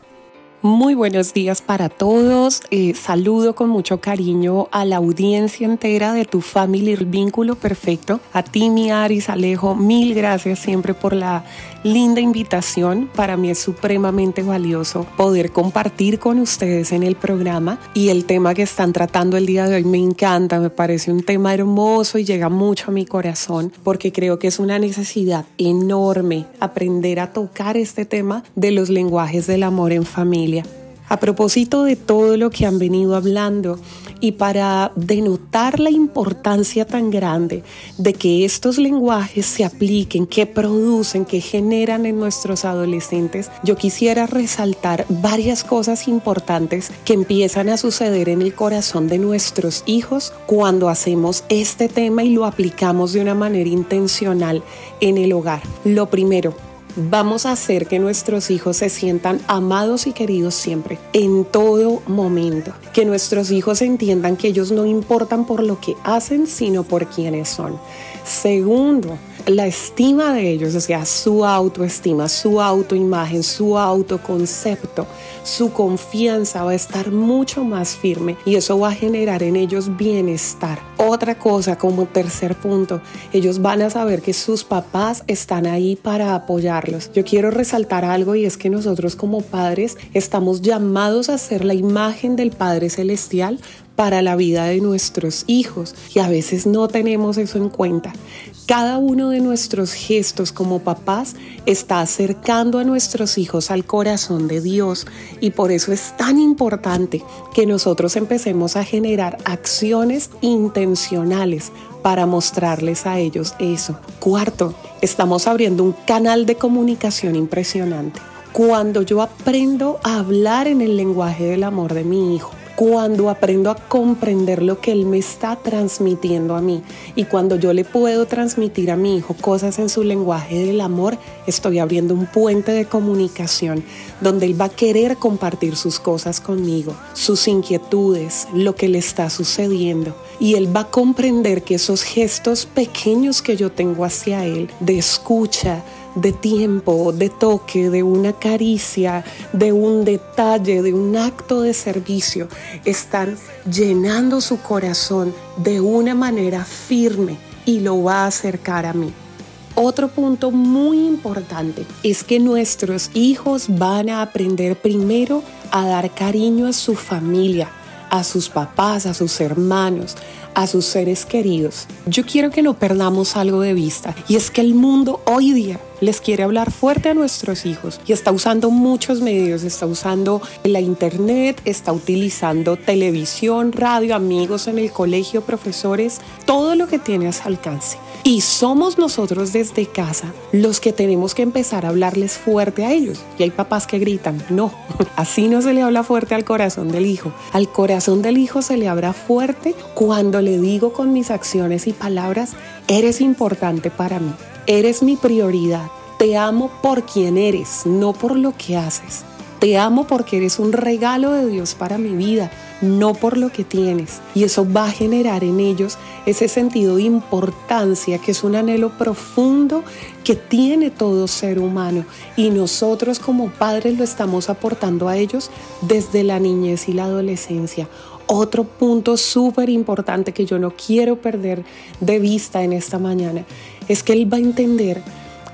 Muy buenos días para todos. Eh, saludo con mucho cariño a la audiencia entera de tu family Vínculo Perfecto. A ti, mi Aris Alejo, mil gracias siempre por la linda invitación. Para mí es supremamente valioso poder compartir con ustedes en el programa y el tema que están tratando el día de hoy me encanta, me parece un tema hermoso y llega mucho a mi corazón porque creo que es una necesidad enorme aprender a tocar este tema de los lenguajes del amor en familia. A propósito de todo lo que han venido hablando y para denotar la importancia tan grande de que estos lenguajes se apliquen, que producen, que generan en nuestros adolescentes, yo quisiera resaltar varias cosas importantes que empiezan a suceder en el corazón de nuestros hijos cuando hacemos este tema y lo aplicamos de una manera intencional en el hogar. Lo primero, Vamos a hacer que nuestros hijos se sientan amados y queridos siempre, en todo momento. Que nuestros hijos entiendan que ellos no importan por lo que hacen, sino por quienes son. Segundo, la estima de ellos, o sea, su autoestima, su autoimagen, su autoconcepto, su confianza va a estar mucho más firme y eso va a generar en ellos bienestar. Otra cosa, como tercer punto, ellos van a saber que sus papás están ahí para apoyarlos. Yo quiero resaltar algo y es que nosotros como padres estamos llamados a ser la imagen del Padre Celestial para la vida de nuestros hijos y a veces no tenemos eso en cuenta. Cada uno de nuestros gestos como papás está acercando a nuestros hijos al corazón de Dios y por eso es tan importante que nosotros empecemos a generar acciones intencionales para mostrarles a ellos eso. Cuarto, estamos abriendo un canal de comunicación impresionante. Cuando yo aprendo a hablar en el lenguaje del amor de mi hijo, cuando aprendo a comprender lo que él me está transmitiendo a mí. Y cuando yo le puedo transmitir a mi hijo cosas en su lenguaje del amor, estoy abriendo un puente de comunicación donde él va a querer compartir sus cosas conmigo, sus inquietudes, lo que le está sucediendo. Y él va a comprender que esos gestos pequeños que yo tengo hacia él de escucha, de tiempo, de toque, de una caricia, de un detalle, de un acto de servicio, están llenando su corazón de una manera firme y lo va a acercar a mí. Otro punto muy importante es que nuestros hijos van a aprender primero a dar cariño a su familia, a sus papás, a sus hermanos, a sus seres queridos. Yo quiero que no perdamos algo de vista y es que el mundo hoy día les quiere hablar fuerte a nuestros hijos y está usando muchos medios, está usando la internet, está utilizando televisión, radio, amigos en el colegio, profesores, todo lo que tiene a su alcance. Y somos nosotros desde casa los que tenemos que empezar a hablarles fuerte a ellos. Y hay papás que gritan, no, *laughs* así no se le habla fuerte al corazón del hijo. Al corazón del hijo se le habla fuerte cuando le digo con mis acciones y palabras, eres importante para mí, eres mi prioridad. Te amo por quien eres, no por lo que haces. Te amo porque eres un regalo de Dios para mi vida, no por lo que tienes. Y eso va a generar en ellos ese sentido de importancia que es un anhelo profundo que tiene todo ser humano. Y nosotros como padres lo estamos aportando a ellos desde la niñez y la adolescencia. otro punto súper importante que yo no quiero perder de vista en esta mañana es que él va a entender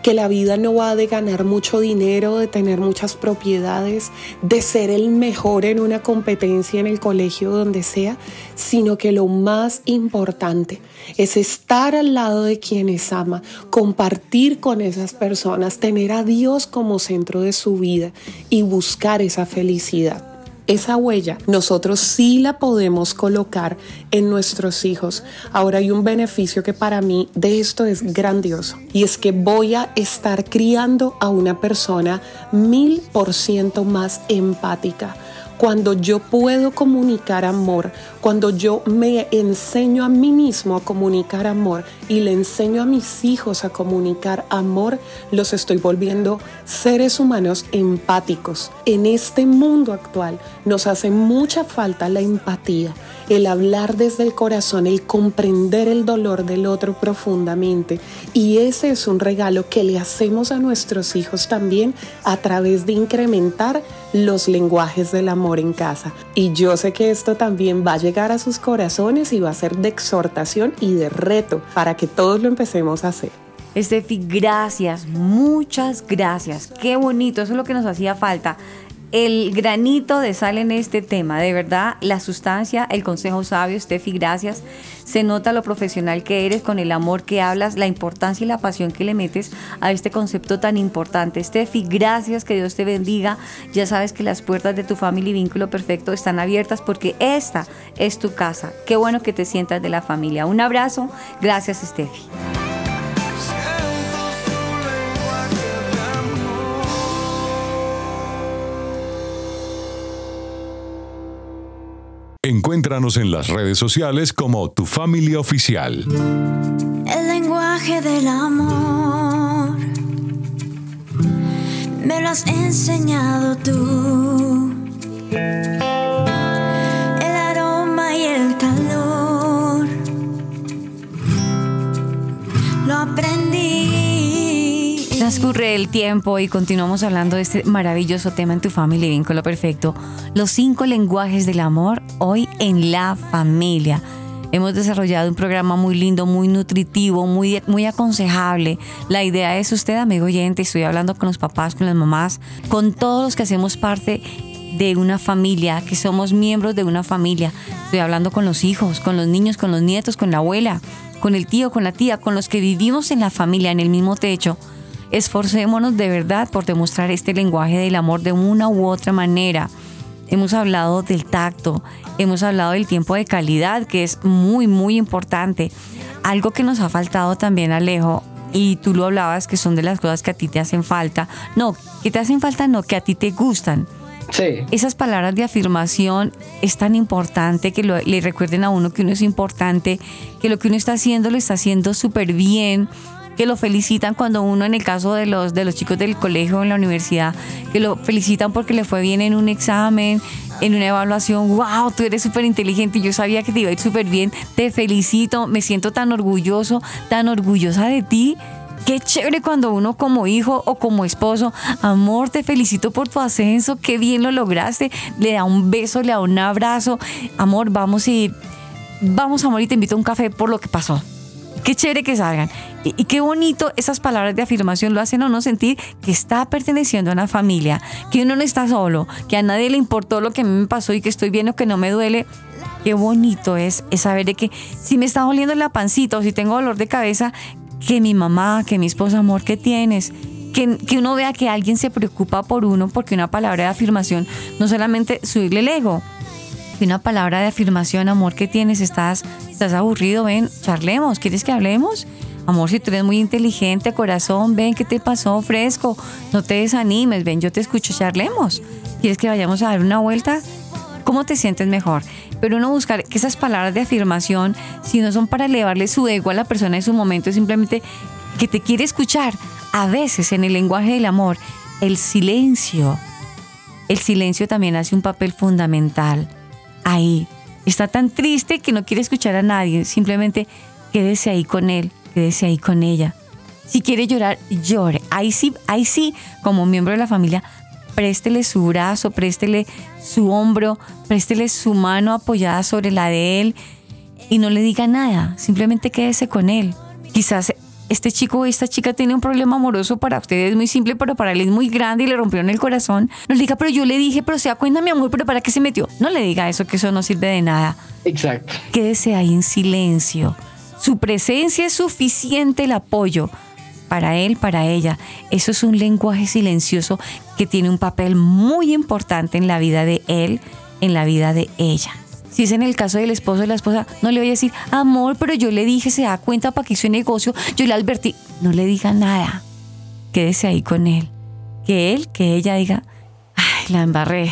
que la vida no va de ganar mucho dinero, de tener muchas propiedades, de ser el mejor en una competencia en el colegio donde sea, sino que lo más importante es estar al lado de quienes ama, compartir con esas personas, tener a Dios como centro de su vida y buscar esa felicidad esa huella nosotros sí la podemos colocar en nuestros hijos. Ahora hay un beneficio que para mí de esto es grandioso y es que voy a estar criando a una persona mil por ciento más empática cuando yo puedo comunicar amor, cuando yo me enseño a mí mismo a comunicar amor y le enseño a mis hijos a comunicar amor, los estoy volviendo seres humanos empáticos. En este mundo actual nos hace mucha falta la empatía, el hablar desde el corazón, el comprender el dolor del otro profundamente. Y ese es un regalo que le hacemos a nuestros hijos también a través de incrementar los lenguajes del amor en casa. Y yo sé que esto también va a llegar a sus corazones y va a ser de exhortación y de reto para que todos lo empecemos a hacer.
Estefi, gracias, muchas gracias. Qué bonito, eso es lo que nos hacía falta el granito de sal en este tema. De verdad, la sustancia, el consejo sabio, Steffi, gracias. Se nota lo profesional que eres con el amor que hablas, la importancia y la pasión que le metes a este concepto tan importante. Steffi, gracias, que Dios te bendiga. Ya sabes que las puertas de tu familia y vínculo perfecto están abiertas porque esta es tu casa. Qué bueno que te sientas de la familia. Un abrazo. Gracias, Steffi.
Encuéntranos en las redes sociales como Tu Familia Oficial.
El lenguaje del amor me lo has enseñado tú.
Transcurre el tiempo y continuamos hablando de este maravilloso tema en tu familia y vínculo perfecto. Los cinco lenguajes del amor hoy en la familia. Hemos desarrollado un programa muy lindo, muy nutritivo, muy, muy aconsejable. La idea es usted, amigo oyente, estoy hablando con los papás, con las mamás, con todos los que hacemos parte de una familia, que somos miembros de una familia. Estoy hablando con los hijos, con los niños, con los nietos, con la abuela, con el tío, con la tía, con los que vivimos en la familia, en el mismo techo. Esforcémonos de verdad por demostrar este lenguaje del amor de una u otra manera. Hemos hablado del tacto, hemos hablado del tiempo de calidad, que es muy, muy importante. Algo que nos ha faltado también, Alejo, y tú lo hablabas, que son de las cosas que a ti te hacen falta. No, que te hacen falta, no, que a ti te gustan.
Sí.
Esas palabras de afirmación es tan importante que lo- le recuerden a uno que uno es importante, que lo que uno está haciendo lo está haciendo súper bien, que lo felicitan cuando uno, en el caso de los, de los chicos del colegio o en la universidad, que lo felicitan porque le fue bien en un examen, en una evaluación, wow, tú eres súper inteligente, yo sabía que te iba a ir súper bien, te felicito, me siento tan orgulloso, tan orgullosa de ti. Qué chévere cuando uno como hijo o como esposo, amor, te felicito por tu ascenso, qué bien lo lograste, le da un beso, le da un abrazo, amor, vamos y vamos amor y te invito a un café por lo que pasó. Qué chévere que salgan. Y, y qué bonito esas palabras de afirmación lo hacen a uno sentir que está perteneciendo a una familia, que uno no está solo, que a nadie le importó lo que a mí me pasó y que estoy bien o que no me duele. Qué bonito es, saber de que si me está doliendo la pancita o si tengo dolor de cabeza, que mi mamá, que mi esposa, amor, ¿qué tienes? Que, que uno vea que alguien se preocupa por uno porque una palabra de afirmación no solamente subirle el ego, que una palabra de afirmación, amor, ¿qué tienes? ¿Estás, estás aburrido? Ven, charlemos. ¿Quieres que hablemos? Amor, si tú eres muy inteligente, corazón, ven, ¿qué te pasó? Fresco. No te desanimes, ven, yo te escucho, charlemos. ¿Quieres que vayamos a dar una vuelta? ¿Cómo te sientes mejor? Pero uno buscar que esas palabras de afirmación, si no son para elevarle su ego a la persona en su momento, simplemente que te quiere escuchar. A veces en el lenguaje del amor, el silencio, el silencio también hace un papel fundamental ahí. Está tan triste que no quiere escuchar a nadie. Simplemente quédese ahí con él, quédese ahí con ella. Si quiere llorar, llore. Ahí sí, ahí sí, como miembro de la familia, préstele su brazo, préstele su hombro, préstele su mano apoyada sobre la de él y no le diga nada, simplemente quédese con él. Quizás este chico o esta chica tiene un problema amoroso para ustedes muy simple, pero para él es muy grande y le rompieron el corazón. No le diga, pero yo le dije, pero se da cuenta mi amor, pero ¿para qué se metió? No le diga eso, que eso no sirve de nada.
Exacto.
Quédese ahí en silencio. Su presencia es suficiente el apoyo para él, para ella. Eso es un lenguaje silencioso que tiene un papel muy importante en la vida de él, en la vida de ella. Si es en el caso del esposo y la esposa, no le voy a decir, amor, pero yo le dije, se da cuenta para que hizo negocio, yo le advertí. No le diga nada. Quédese ahí con él. Que él, que ella diga, ay, la embarré.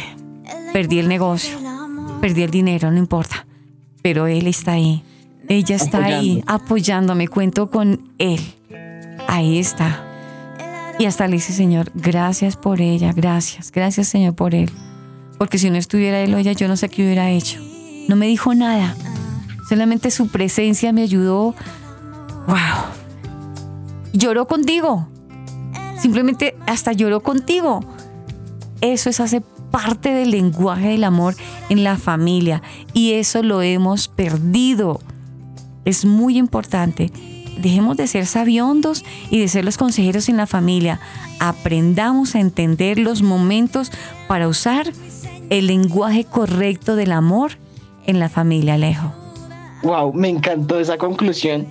Perdí el negocio. Perdí el dinero, no importa. Pero él está ahí. Ella está ahí apoyándome. Cuento con él. Ahí está. Y hasta le dice, Señor, gracias por ella, gracias, gracias Señor por él. Porque si no estuviera él o ella, yo no sé qué hubiera hecho. No me dijo nada. Solamente su presencia me ayudó. ¡Wow! Lloró contigo. Simplemente hasta lloró contigo. Eso es hace parte del lenguaje del amor en la familia. Y eso lo hemos perdido. Es muy importante. Dejemos de ser sabiondos y de ser los consejeros en la familia. Aprendamos a entender los momentos para usar el lenguaje correcto del amor en la familia, Alejo.
Wow, me encantó esa conclusión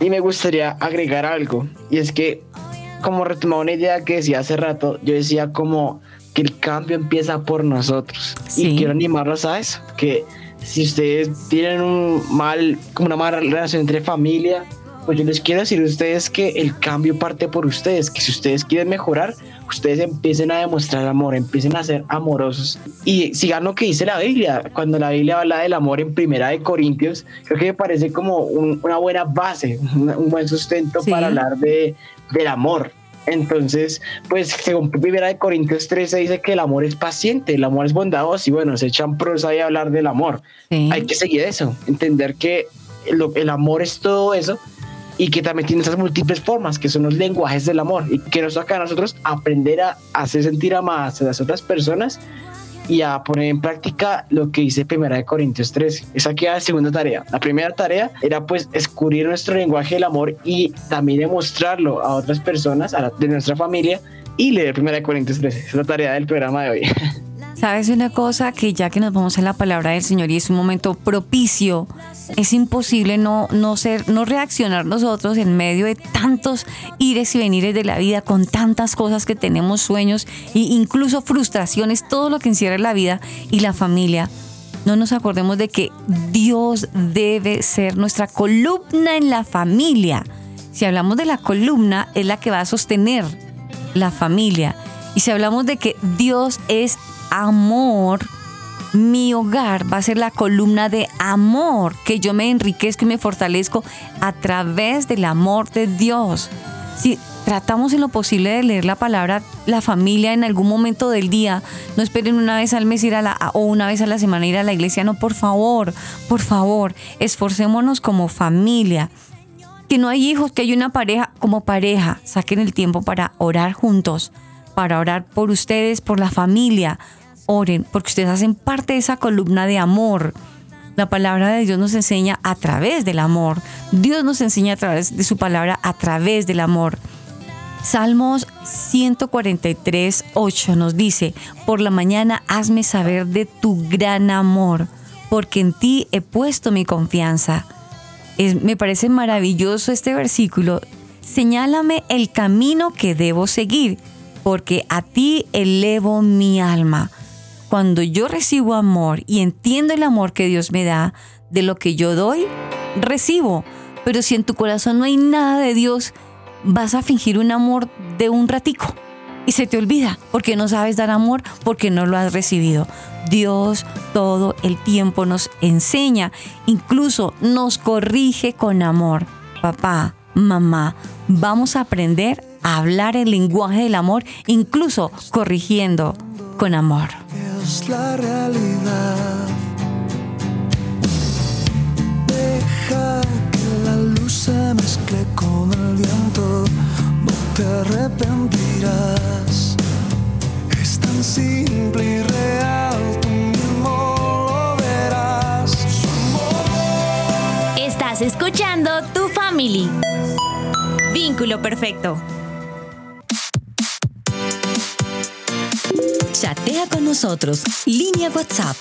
y me gustaría agregar algo. Y es que, como retomaba una idea que decía hace rato, yo decía como que el cambio empieza por nosotros.
Sí.
Y quiero animarlos a eso, que si ustedes tienen un mal, como una mala relación entre familia, pues yo les quiero decir a ustedes que el cambio parte por ustedes, que si ustedes quieren mejorar, ustedes empiecen a demostrar amor, empiecen a ser amorosos y sigan lo que dice la Biblia. Cuando la Biblia habla del amor en Primera de Corintios, creo que me parece como un- una buena base, un, un buen sustento
Sí.
para hablar de, del amor. Entonces, pues según Primera de Corintios 13 dice que el amor es paciente, el amor es bondadoso y bueno, se echan prosa a hablar del amor.
Sí.
Hay que seguir eso, entender que lo- el amor es todo eso y que también tiene esas múltiples formas que son los lenguajes del amor y que nos toca a nosotros aprender a hacer sentir amadas a las otras personas y a poner en práctica lo que dice Primera de Corintios 13. Esa queda la segunda tarea. La primera tarea era pues descubrir nuestro lenguaje del amor y también demostrarlo a otras personas a la- de nuestra familia y leer Primera de Corintios 13. Esa es la tarea del programa de hoy. *laughs*
¿Sabes una cosa? Que ya que nos vamos a la palabra del Señor y es un momento propicio, es imposible no, no ser, no reaccionar nosotros en medio de tantos ires y venires de la vida, con tantas cosas que tenemos, sueños e incluso frustraciones, todo lo que encierra la vida y la familia. No nos acordemos de que Dios debe ser nuestra columna en la familia. Si hablamos de la columna, es la que va a sostener la familia. Y si hablamos de que Dios es amor, mi hogar va a ser la columna de amor, que yo me enriquezco y me fortalezco a través del amor de Dios. Si tratamos en lo posible de leer la palabra, la familia en algún momento del día, no esperen una vez al mes ir a la, o una vez a la semana ir a la iglesia, no, por favor, por favor, esforcémonos como familia que no hay hijos, que hay una pareja, como pareja, saquen el tiempo para orar juntos, para orar por ustedes, por la familia. Oren, porque ustedes hacen parte de esa columna de amor. La palabra de Dios nos enseña a través del amor. Dios nos enseña a través de su palabra, a través del amor. Salmos 143, 8 nos dice, por la mañana hazme saber de tu gran amor, porque en ti he puesto mi confianza. Es- me parece maravilloso este versículo. Señálame el camino que debo seguir, porque a ti elevo mi alma. Cuando yo recibo amor y entiendo el amor que Dios me da, de lo que yo doy, recibo. Pero si en tu corazón no hay nada de Dios, vas a fingir un amor de un ratico y se te olvida porque no sabes dar amor porque no lo has recibido. Dios todo el tiempo nos enseña, incluso nos corrige con amor. Papá, mamá, vamos a aprender a hablar el lenguaje del amor, incluso corrigiendo con amor.
es la realidad. Deja que la luz se mezcle con el viento, no te arrepentirás. Es tan
simple y real, tú mismo lo verás.
Estás escuchando Tu Family. Vínculo perfecto. Chatea con nosotros. Línea WhatsApp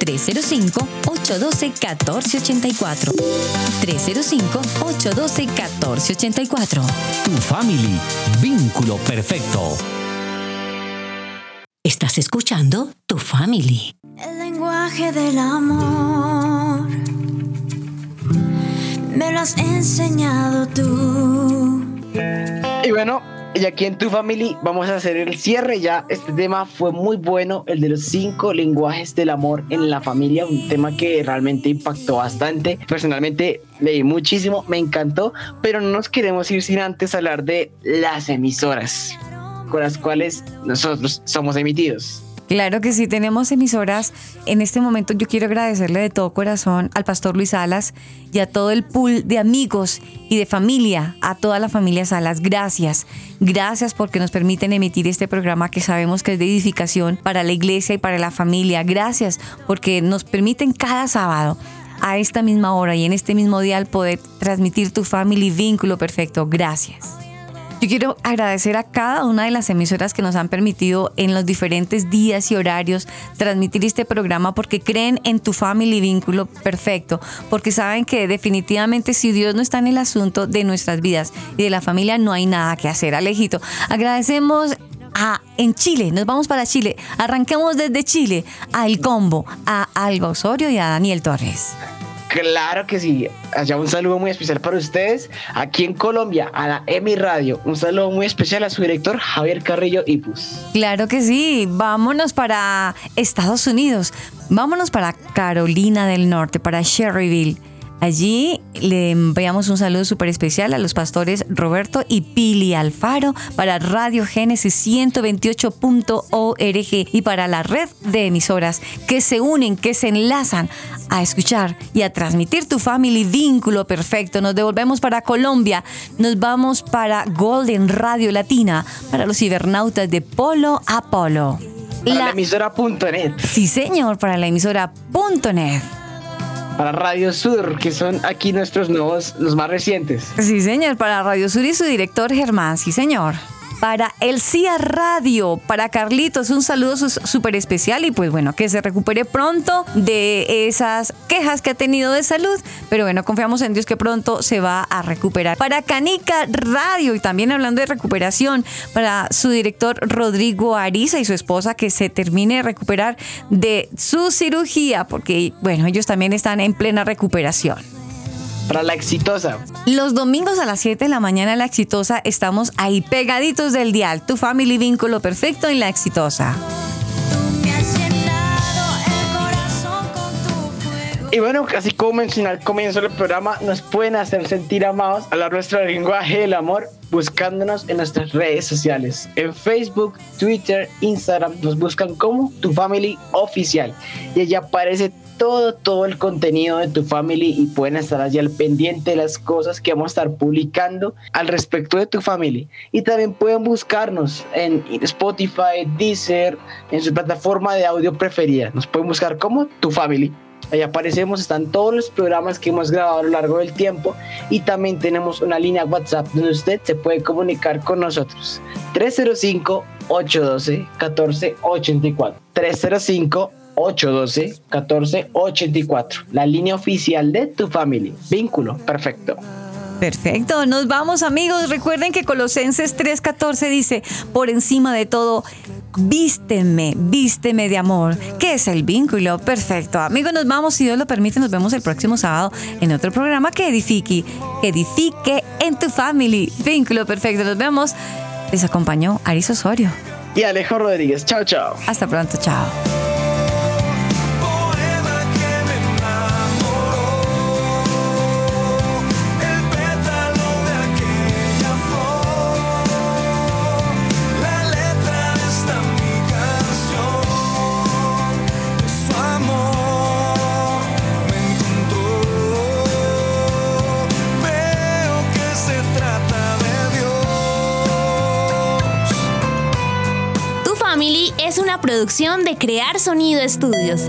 305-812-1484. 305-812-1484.
Tu family. Vínculo perfecto.
Estás escuchando Tu Family.
El lenguaje del amor me lo has enseñado tú.
Y bueno, y aquí en Tu Family vamos a hacer el cierre ya. Este tema fue muy bueno, el de los cinco lenguajes del amor en la familia, un tema que realmente impactó bastante. Personalmente leí muchísimo, me encantó, pero no nos queremos ir sin antes hablar de las emisoras con las cuales nosotros somos emitidos.
Claro que sí, tenemos emisoras. En este momento yo quiero agradecerle de todo corazón al pastor Luis Salas y a todo el pool de amigos y de familia, a toda la familia Salas. Gracias. Gracias porque nos permiten emitir este programa que sabemos que es de edificación para la iglesia y para la familia. Gracias porque nos permiten cada sábado a esta misma hora y en este mismo día poder transmitir tu family vínculo perfecto. Gracias. Yo quiero agradecer a cada una de las emisoras que nos han permitido en los diferentes días y horarios transmitir este programa porque creen en tu family vínculo perfecto, porque saben que definitivamente si Dios no está en el asunto de nuestras vidas y de la familia no hay nada que hacer. Alejito, agradecemos a, en Chile, nos vamos para Chile, arranquemos desde Chile, a El Combo, a Alba Osorio y a Daniel Torres.
Claro que sí. Allá un saludo muy especial para ustedes. Aquí en Colombia, a la EMI Radio. Un saludo muy especial a su director, Javier Carrillo Ipus.
Claro que sí, vámonos para Estados Unidos, vámonos para Carolina del Norte, para Sherryville. Allí le enviamos un saludo súper especial a los pastores Roberto y Pili Alfaro para Radio Génesis 128.org y para la red de emisoras que se unen, que se enlazan a escuchar y a transmitir tu family vínculo perfecto. Nos devolvemos para Colombia, nos vamos para Golden Radio Latina, para los cibernautas de Polo a Polo.
Para la, emisora.net.
Sí, señor, para la emisora.net.
Para Radio Sur, que son aquí nuestros nuevos, los más recientes.
Sí, señor, para Radio Sur y su director Germán, sí, señor. Para El CIA Radio, para Carlitos, un saludo súper especial y pues bueno, que se recupere pronto de esas quejas que ha tenido de salud. Pero bueno, confiamos en Dios que pronto se va a recuperar. Para Canica Radio y también hablando de recuperación, para su director Rodrigo Ariza y su esposa que se termine de recuperar de su cirugía, porque bueno, ellos también están en plena recuperación.
Para la exitosa.
Los domingos a las 7 de la mañana La Exitosa estamos ahí pegaditos del dial. Tu family vínculo perfecto en La Exitosa.
Y bueno, así como mencioné al comienzo del programa, nos pueden hacer sentir amados, hablar nuestro lenguaje del amor, buscándonos en nuestras redes sociales. En Facebook, Twitter, Instagram, nos buscan como Tu Family Oficial. Y allí aparece todo, todo el contenido de Tu Family y pueden estar allí al pendiente de las cosas que vamos a estar publicando al respecto de Tu Family. Y también pueden buscarnos en Spotify, Deezer, en su plataforma de audio preferida. Nos pueden buscar como Tu Family. Ahí aparecemos, están todos los programas que hemos grabado a lo largo del tiempo y también tenemos una línea WhatsApp donde usted se puede comunicar con nosotros. 305-812-1484. 305-812-1484. La línea oficial de tu familia. Vínculo. Perfecto.
Perfecto, nos vamos amigos. Recuerden que Colosenses 3:14 dice, por encima de todo, vísteme, vísteme de amor. ¿Qué es el vínculo? Perfecto. Amigos, nos vamos, si Dios lo permite, nos vemos el próximo sábado en otro programa que edifique, que edifique en tu family. Vínculo perfecto. Nos vemos. Les acompañó Aris Osorio.
Y Alejo Rodríguez. Chao, chao.
Hasta pronto, chao.
Producción de Crear Sonido Estudios.